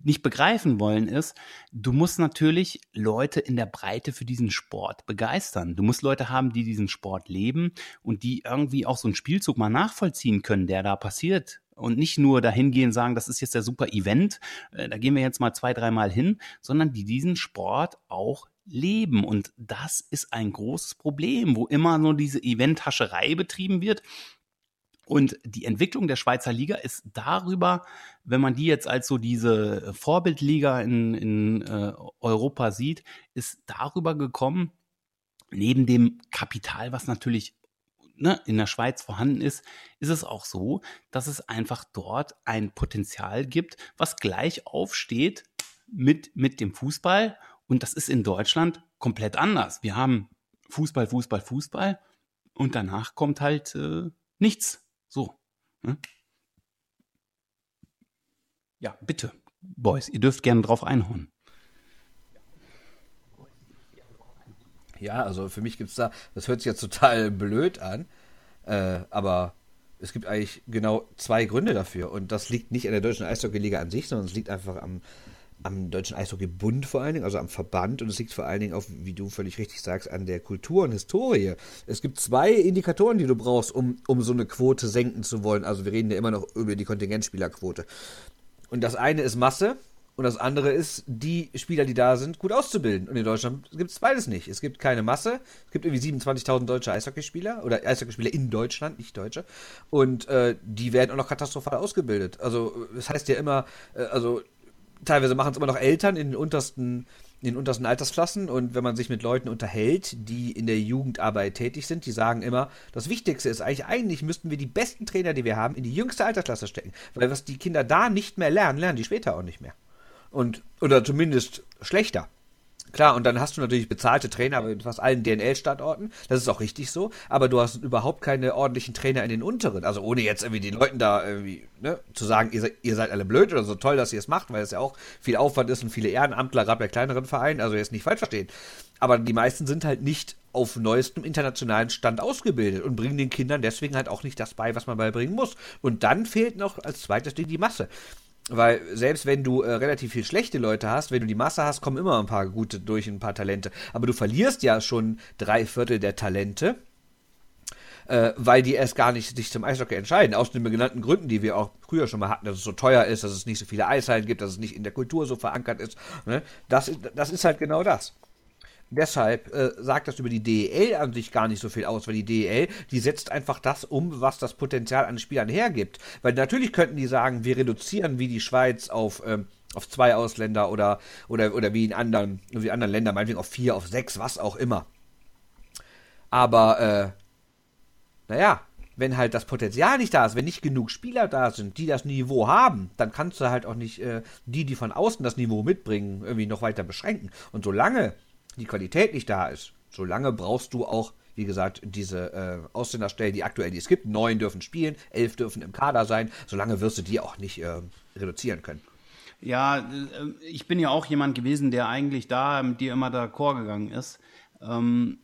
S5: nicht begreifen wollen, ist, du musst natürlich Leute in der Breite für diesen Sport begeistern. Du musst Leute haben, die diesen Sport leben und die irgendwie auch so einen Spielzug mal nachvollziehen können, der da passiert. Und nicht nur dahin gehen sagen, das ist jetzt der super Event, äh, da gehen wir jetzt mal zwei, dreimal hin, sondern die diesen Sport auch leben. Und das ist ein großes Problem, wo immer nur diese Eventhascherei betrieben wird und die Entwicklung der Schweizer Liga ist darüber, wenn man die jetzt als so diese Vorbildliga in, in äh, Europa sieht, ist darüber gekommen, neben dem Kapital, was natürlich ne, in der Schweiz vorhanden ist, ist es auch so, dass es einfach dort ein Potenzial gibt, was gleich aufsteht mit, mit dem Fußball. Und das ist in Deutschland komplett anders. Wir haben Fußball, Fußball, Fußball und danach kommt halt äh, nichts. So. Ne? Ja, bitte, Boys, ihr dürft gerne drauf einhauen.
S4: Ja, also für mich gibt es da, das hört sich jetzt total blöd an, äh, aber es gibt eigentlich genau zwei Gründe dafür. Und das liegt nicht an der deutschen Eishockeyliga an sich, sondern es liegt einfach am, am Deutschen Eishockeybund vor allen Dingen, also am Verband und es liegt vor allen Dingen auch, wie du völlig richtig sagst, an der Kultur und Historie. Es gibt zwei Indikatoren, die du brauchst, um, um so eine Quote senken zu wollen. Also wir reden ja immer noch über die Kontingentspielerquote. Und das eine ist Masse und das andere ist, die Spieler, die da sind, gut auszubilden. Und in Deutschland gibt es beides nicht. Es gibt keine Masse. Es gibt irgendwie 27.000 deutsche Eishockeyspieler oder Eishockeyspieler in Deutschland, nicht Deutsche. Und äh, die werden auch noch katastrophal ausgebildet. Also, das heißt ja immer, äh, also teilweise machen es immer noch Eltern in den untersten in den untersten Altersklassen und wenn man sich mit Leuten unterhält, die in der Jugendarbeit tätig sind, die sagen immer, das Wichtigste ist eigentlich, eigentlich müssten wir die besten Trainer, die wir haben, in die jüngste Altersklasse stecken. Weil was die Kinder da nicht mehr lernen, lernen die später auch nicht mehr. Und, oder zumindest schlechter. Klar, und dann hast du natürlich bezahlte Trainer in fast allen DNL-Standorten. Das ist auch richtig so. Aber du hast überhaupt keine ordentlichen Trainer in den unteren. Also ohne jetzt irgendwie den Leuten da irgendwie ne, zu sagen, ihr, ihr seid alle blöd oder so toll, dass ihr es macht, weil es ja auch viel Aufwand ist und viele Ehrenamtler, gerade bei kleineren Vereinen. Also jetzt nicht falsch verstehen. Aber die meisten sind halt nicht auf neuestem internationalen Stand ausgebildet und bringen den Kindern deswegen halt auch nicht das bei, was man beibringen muss. Und dann fehlt noch als zweites Ding die Masse. Weil selbst wenn du äh, relativ viel schlechte Leute hast, wenn du die Masse hast, kommen immer ein paar gute durch, ein paar Talente. Aber du verlierst ja schon drei Viertel der Talente, äh, weil die erst gar nicht sich zum Eishockey entscheiden. Aus den genannten Gründen, die wir auch früher schon mal hatten, dass es so teuer ist, dass es nicht so viele Eishallen gibt, dass es nicht in der Kultur so verankert ist. Ne? Das, das ist halt genau das. Deshalb äh, sagt das über die DEL an sich gar nicht so viel aus, weil die DEL, die setzt einfach das um, was das Potenzial an Spielern hergibt. Weil natürlich könnten die sagen, wir reduzieren wie die Schweiz auf, ähm, auf zwei Ausländer oder, oder, oder wie in anderen, wie anderen Ländern, meinetwegen auf vier, auf sechs, was auch immer. Aber, äh, naja, wenn halt das Potenzial nicht da ist, wenn nicht genug Spieler da sind, die das Niveau haben, dann kannst du halt auch nicht äh, die, die von außen das Niveau mitbringen, irgendwie noch weiter beschränken. Und solange die Qualität nicht da ist, solange brauchst du auch, wie gesagt, diese äh, Ausländerstellen, die aktuell die es gibt. Neun dürfen spielen, elf dürfen im Kader sein. Solange wirst du die auch nicht äh, reduzieren können.
S5: Ja, äh, ich bin ja auch jemand gewesen, der eigentlich da mit dir immer d'accord gegangen ist. Ähm,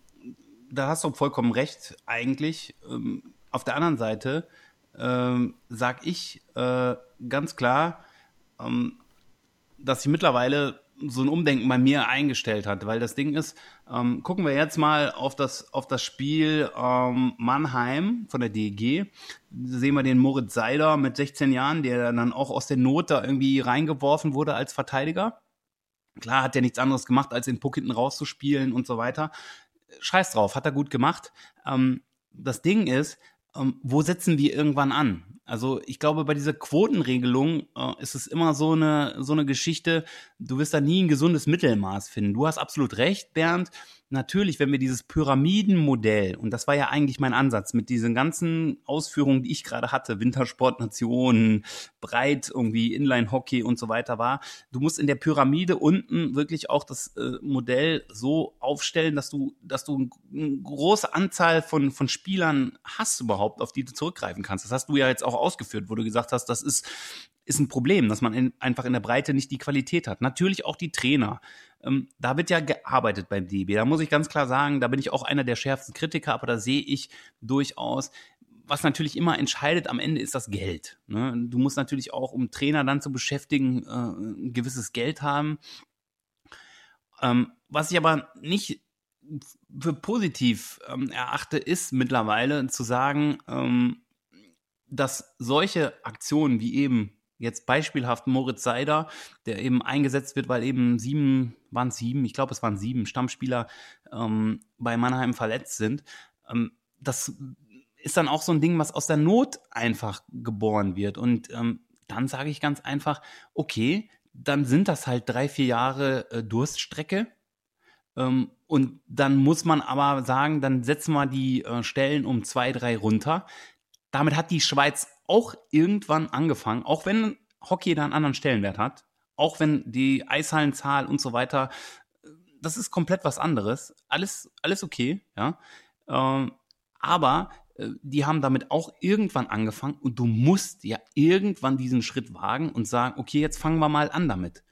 S5: da hast du vollkommen recht, eigentlich. Ähm, auf der anderen Seite ähm, sag ich äh, ganz klar, ähm, dass ich mittlerweile so ein Umdenken bei mir eingestellt hat, weil das Ding ist, ähm, gucken wir jetzt mal auf das, auf das Spiel ähm, Mannheim von der DEG. Sehen wir den Moritz Seiler mit 16 Jahren, der dann auch aus der Not da irgendwie reingeworfen wurde als Verteidiger. Klar hat er nichts anderes gemacht, als den Puck hinten rauszuspielen und so weiter. Scheiß drauf, hat er gut gemacht. Ähm, das Ding ist, ähm, wo setzen wir irgendwann an? Also ich glaube, bei dieser Quotenregelung äh, ist es immer so eine, so eine Geschichte, du wirst da nie ein gesundes Mittelmaß finden. Du hast absolut recht, Bernd natürlich, wenn wir dieses Pyramidenmodell, und das war ja eigentlich mein Ansatz mit diesen ganzen Ausführungen, die ich gerade hatte, Wintersportnationen, breit irgendwie Inline-Hockey und so weiter war, du musst in der Pyramide unten wirklich auch das äh, Modell so aufstellen, dass du, dass du eine große Anzahl von, von Spielern hast überhaupt, auf die du zurückgreifen kannst. Das hast du ja jetzt auch ausgeführt, wo du gesagt hast, das ist ist ein Problem, dass man in, einfach in der Breite nicht die Qualität hat. Natürlich auch die Trainer. Ähm, da wird ja gearbeitet beim DB. Da muss ich ganz klar sagen, da bin ich auch einer der schärfsten Kritiker, aber da sehe ich durchaus, was natürlich immer entscheidet am Ende ist das Geld. Ne? Du musst natürlich auch, um Trainer dann zu beschäftigen, äh, ein gewisses Geld haben. Ähm, was ich aber nicht für positiv ähm, erachte, ist mittlerweile zu sagen, ähm, dass solche Aktionen wie eben jetzt beispielhaft Moritz Seider, der eben eingesetzt wird, weil eben sieben, waren es sieben, ich glaube es waren sieben Stammspieler ähm, bei Mannheim verletzt sind. Ähm, das ist dann auch so ein Ding, was aus der Not einfach geboren wird. Und ähm, dann sage ich ganz einfach, okay, dann sind das halt drei, vier Jahre äh, Durststrecke. Ähm, und dann muss man aber sagen, dann setzen wir die äh, Stellen um zwei, drei runter. Damit hat die Schweiz auch irgendwann angefangen, auch wenn Hockey da einen anderen Stellenwert hat, auch wenn die Eishallenzahl und so weiter, das ist komplett was anderes. Alles, alles okay, ja. Ähm, aber äh, die haben damit auch irgendwann angefangen und du musst ja irgendwann diesen Schritt wagen und sagen, okay, jetzt fangen wir mal an damit.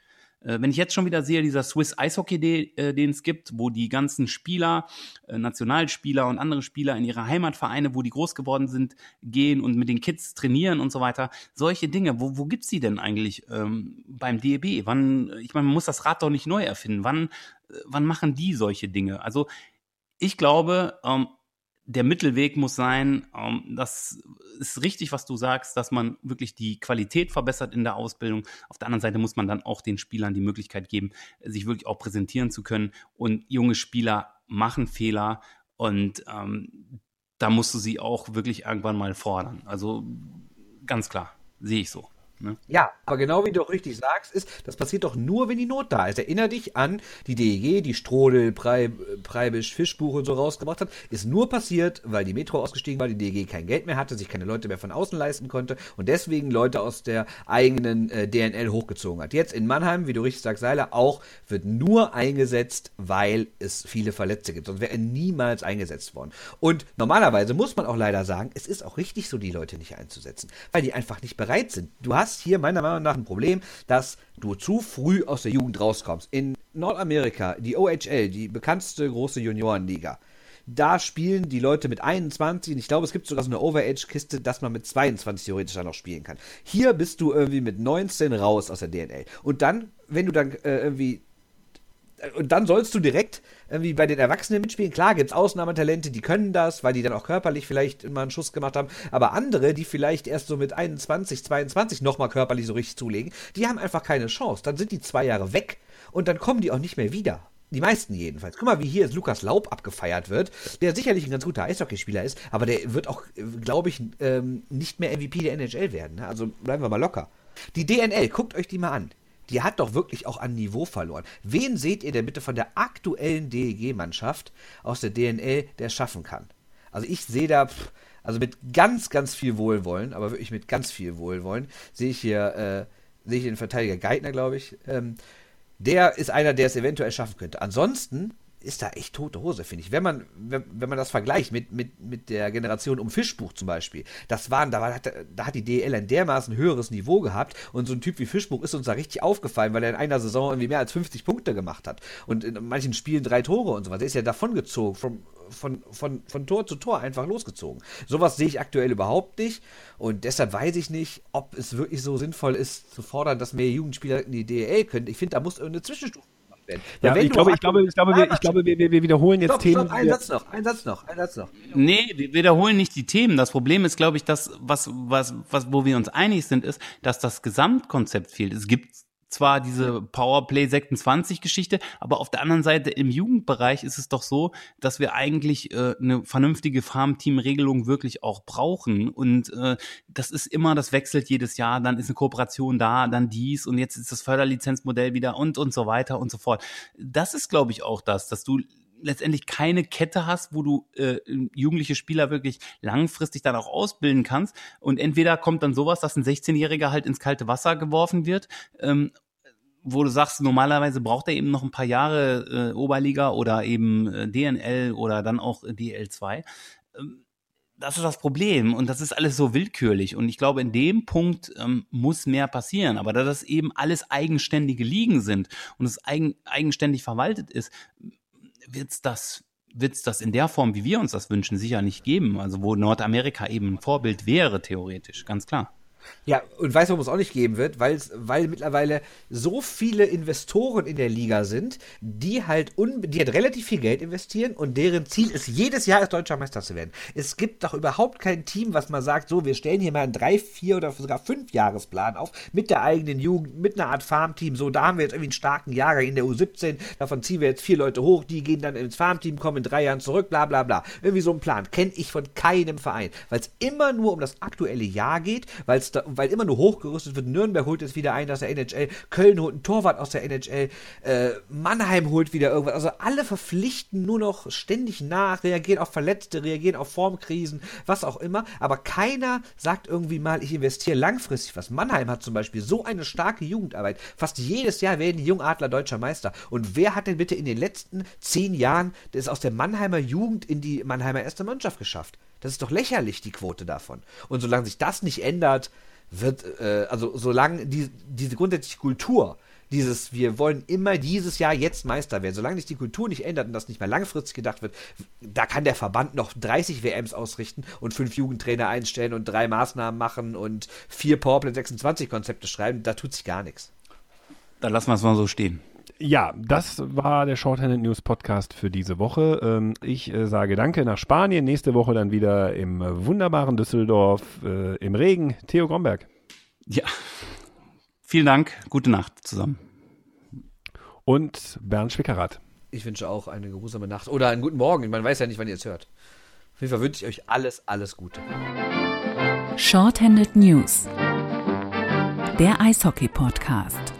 S5: Äh, wenn ich jetzt schon wieder sehe, dieser Swiss Eishockey, äh, den es gibt, wo die ganzen Spieler, äh, Nationalspieler und andere Spieler in ihre Heimatvereine, wo die groß geworden sind, gehen und mit den Kids trainieren und so weiter. Solche Dinge, wo, wo gibt's die denn eigentlich ähm, beim DEB? Wann, ich meine, man muss das Rad doch nicht neu erfinden. Wann, wann machen die solche Dinge? Also ich glaube, ähm, der Mittelweg muss sein, ähm, das ist richtig, was du sagst, dass man wirklich die Qualität verbessert in der Ausbildung. Auf der anderen Seite muss man dann auch den Spielern die Möglichkeit geben, sich wirklich auch präsentieren zu können. Und junge Spieler machen Fehler und ähm, da musst du sie auch wirklich irgendwann mal fordern. Also ganz klar, sehe ich so.
S4: Ne? Ja, aber genau wie du auch richtig sagst, ist, das passiert doch nur, wenn die Not da ist. Erinner dich an die DEG, die Strodel, Preib, Preibisch, Fischbuch und so rausgebracht hat. Ist nur passiert, weil die Metro ausgestiegen war, die DEG kein Geld mehr hatte, sich keine Leute mehr von außen leisten konnte und deswegen Leute aus der eigenen äh, DNL hochgezogen hat. Jetzt in Mannheim, wie du richtig sagst, Seiler, auch wird nur eingesetzt, weil es viele Verletzte gibt. Sonst wäre er niemals eingesetzt worden. Und normalerweise muss man auch leider sagen, es ist auch richtig so, die Leute nicht einzusetzen, weil die einfach nicht bereit sind. Du hast hast hier meiner Meinung nach ein Problem, dass du zu früh aus der Jugend rauskommst. In Nordamerika, die OHL, die bekannteste große Juniorenliga, da spielen die Leute mit 21 und ich glaube, es gibt sogar so eine Overage-Kiste, dass man mit 22 theoretisch dann noch spielen kann. Hier bist du irgendwie mit 19 raus aus der DNL. Und dann, wenn du dann äh, irgendwie und dann sollst du direkt irgendwie bei den Erwachsenen mitspielen. Klar gibt es Ausnahmetalente, die können das, weil die dann auch körperlich vielleicht immer einen Schuss gemacht haben. Aber andere, die vielleicht erst so mit 21, 22 nochmal körperlich so richtig zulegen, die haben einfach keine Chance. Dann sind die zwei Jahre weg und dann kommen die auch nicht mehr wieder. Die meisten jedenfalls. Guck mal, wie hier Lukas Laub abgefeiert wird, der sicherlich ein ganz guter Eishockeyspieler ist, aber der wird auch, glaube ich, ähm, nicht mehr MVP der NHL werden. Ne? Also bleiben wir mal locker. Die DNL, guckt euch die mal an die hat doch wirklich auch an Niveau verloren. Wen seht ihr denn bitte von der aktuellen DEG-Mannschaft aus der DNL, der es schaffen kann? Also ich sehe da, also mit ganz, ganz viel Wohlwollen, aber wirklich mit ganz viel Wohlwollen, sehe ich hier, äh, sehe ich den Verteidiger Geithner, glaube ich. Ähm, der ist einer, der es eventuell schaffen könnte. Ansonsten ist da echt tote Hose, finde ich. Wenn man, wenn, wenn man das vergleicht mit, mit, mit der Generation um Fischbuch zum Beispiel, das waren, da, war, da hat die DL ein dermaßen höheres Niveau gehabt und so ein Typ wie Fischbuch ist uns da richtig aufgefallen, weil er in einer Saison irgendwie mehr als 50 Punkte gemacht hat und in manchen Spielen drei Tore und so was. Der ist ja davongezogen, von, von, von, von Tor zu Tor einfach losgezogen. Sowas sehe ich aktuell überhaupt nicht und deshalb weiß ich nicht, ob es wirklich so sinnvoll ist, zu fordern, dass mehr Jugendspieler in die DL können. Ich finde, da muss eine Zwischenstufe
S3: werden. Ja, ich glaube, ich glaube, ich glaube, wir, ich glaube, wir, wir wiederholen jetzt stopp, Themen.
S4: Stopp, ein Satz noch, ein Satz noch, ein Satz noch.
S5: Nee, wir wiederholen nicht die Themen. Das Problem ist, glaube ich, das, was, was, was, wo wir uns einig sind, ist, dass das Gesamtkonzept fehlt. Es gibt zwar diese Powerplay 26 Geschichte, aber auf der anderen Seite im Jugendbereich ist es doch so, dass wir eigentlich äh, eine vernünftige Farmteam-Regelung wirklich auch brauchen und äh, das ist immer, das wechselt jedes Jahr, dann ist eine Kooperation da, dann dies und jetzt ist das Förderlizenzmodell wieder und und so weiter und so fort. Das ist, glaube ich, auch das, dass du letztendlich keine Kette hast, wo du äh, jugendliche Spieler wirklich langfristig dann auch ausbilden kannst. Und entweder kommt dann sowas, dass ein 16-Jähriger halt ins kalte Wasser geworfen wird, ähm, wo du sagst, normalerweise braucht er eben noch ein paar Jahre äh, Oberliga oder eben äh, DNL oder dann auch DL2. Ähm, das ist das Problem und das ist alles so willkürlich und ich glaube, in dem Punkt ähm, muss mehr passieren. Aber da das eben alles eigenständige Ligen sind und es eigen, eigenständig verwaltet ist, wird's das wird's das in der Form, wie wir uns das wünschen, sicher nicht geben. Also wo Nordamerika eben ein Vorbild wäre, theoretisch, ganz klar.
S4: Ja, und weißt du, warum es auch nicht geben wird? Weil's, weil mittlerweile so viele Investoren in der Liga sind, die halt, un, die halt relativ viel Geld investieren und deren Ziel ist, jedes Jahr als deutscher Meister zu werden. Es gibt doch überhaupt kein Team, was mal sagt, so, wir stellen hier mal einen drei, vier oder sogar fünf Jahresplan auf, mit der eigenen Jugend, mit einer Art Farmteam. So, da haben wir jetzt irgendwie einen starken Jahrgang in der U17, davon ziehen wir jetzt vier Leute hoch, die gehen dann ins Farmteam, kommen in drei Jahren zurück, bla bla bla. Irgendwie so ein Plan. Kenne ich von keinem Verein, weil es immer nur um das aktuelle Jahr geht, weil es da, weil immer nur hochgerüstet wird. Nürnberg holt jetzt wieder einen aus der NHL, Köln holt einen Torwart aus der NHL, äh, Mannheim holt wieder irgendwas. Also alle verpflichten nur noch ständig nach, reagieren auf Verletzte, reagieren auf Formkrisen, was auch immer. Aber keiner sagt irgendwie mal, ich investiere langfristig was. Mannheim hat zum Beispiel so eine starke Jugendarbeit. Fast jedes Jahr werden die Jungadler deutscher Meister. Und wer hat denn bitte in den letzten zehn Jahren das aus der Mannheimer Jugend in die Mannheimer erste Mannschaft geschafft? Das ist doch lächerlich, die Quote davon. Und solange sich das nicht ändert, wird, äh, also solange die, diese grundsätzliche Kultur, dieses, wir wollen immer dieses Jahr jetzt Meister werden, solange sich die Kultur nicht ändert und das nicht mehr langfristig gedacht wird, da kann der Verband noch 30 WMs ausrichten und fünf Jugendtrainer einstellen und drei Maßnahmen machen und vier Powerplay 26 Konzepte schreiben, da tut sich gar nichts.
S5: Dann lassen wir es mal so stehen.
S3: Ja, das war der Shorthanded News Podcast für diese Woche. Ähm, ich äh, sage Danke nach Spanien. Nächste Woche dann wieder im wunderbaren Düsseldorf äh, im Regen. Theo Gromberg.
S5: Ja. Vielen Dank. Gute Nacht zusammen.
S3: Und Bernd Schwickerath.
S4: Ich wünsche auch eine geruhsame Nacht oder einen guten Morgen. Man weiß ja nicht, wann ihr es hört. Auf jeden Fall wünsche ich euch alles, alles Gute.
S1: Shorthanded News. Der Eishockey-Podcast.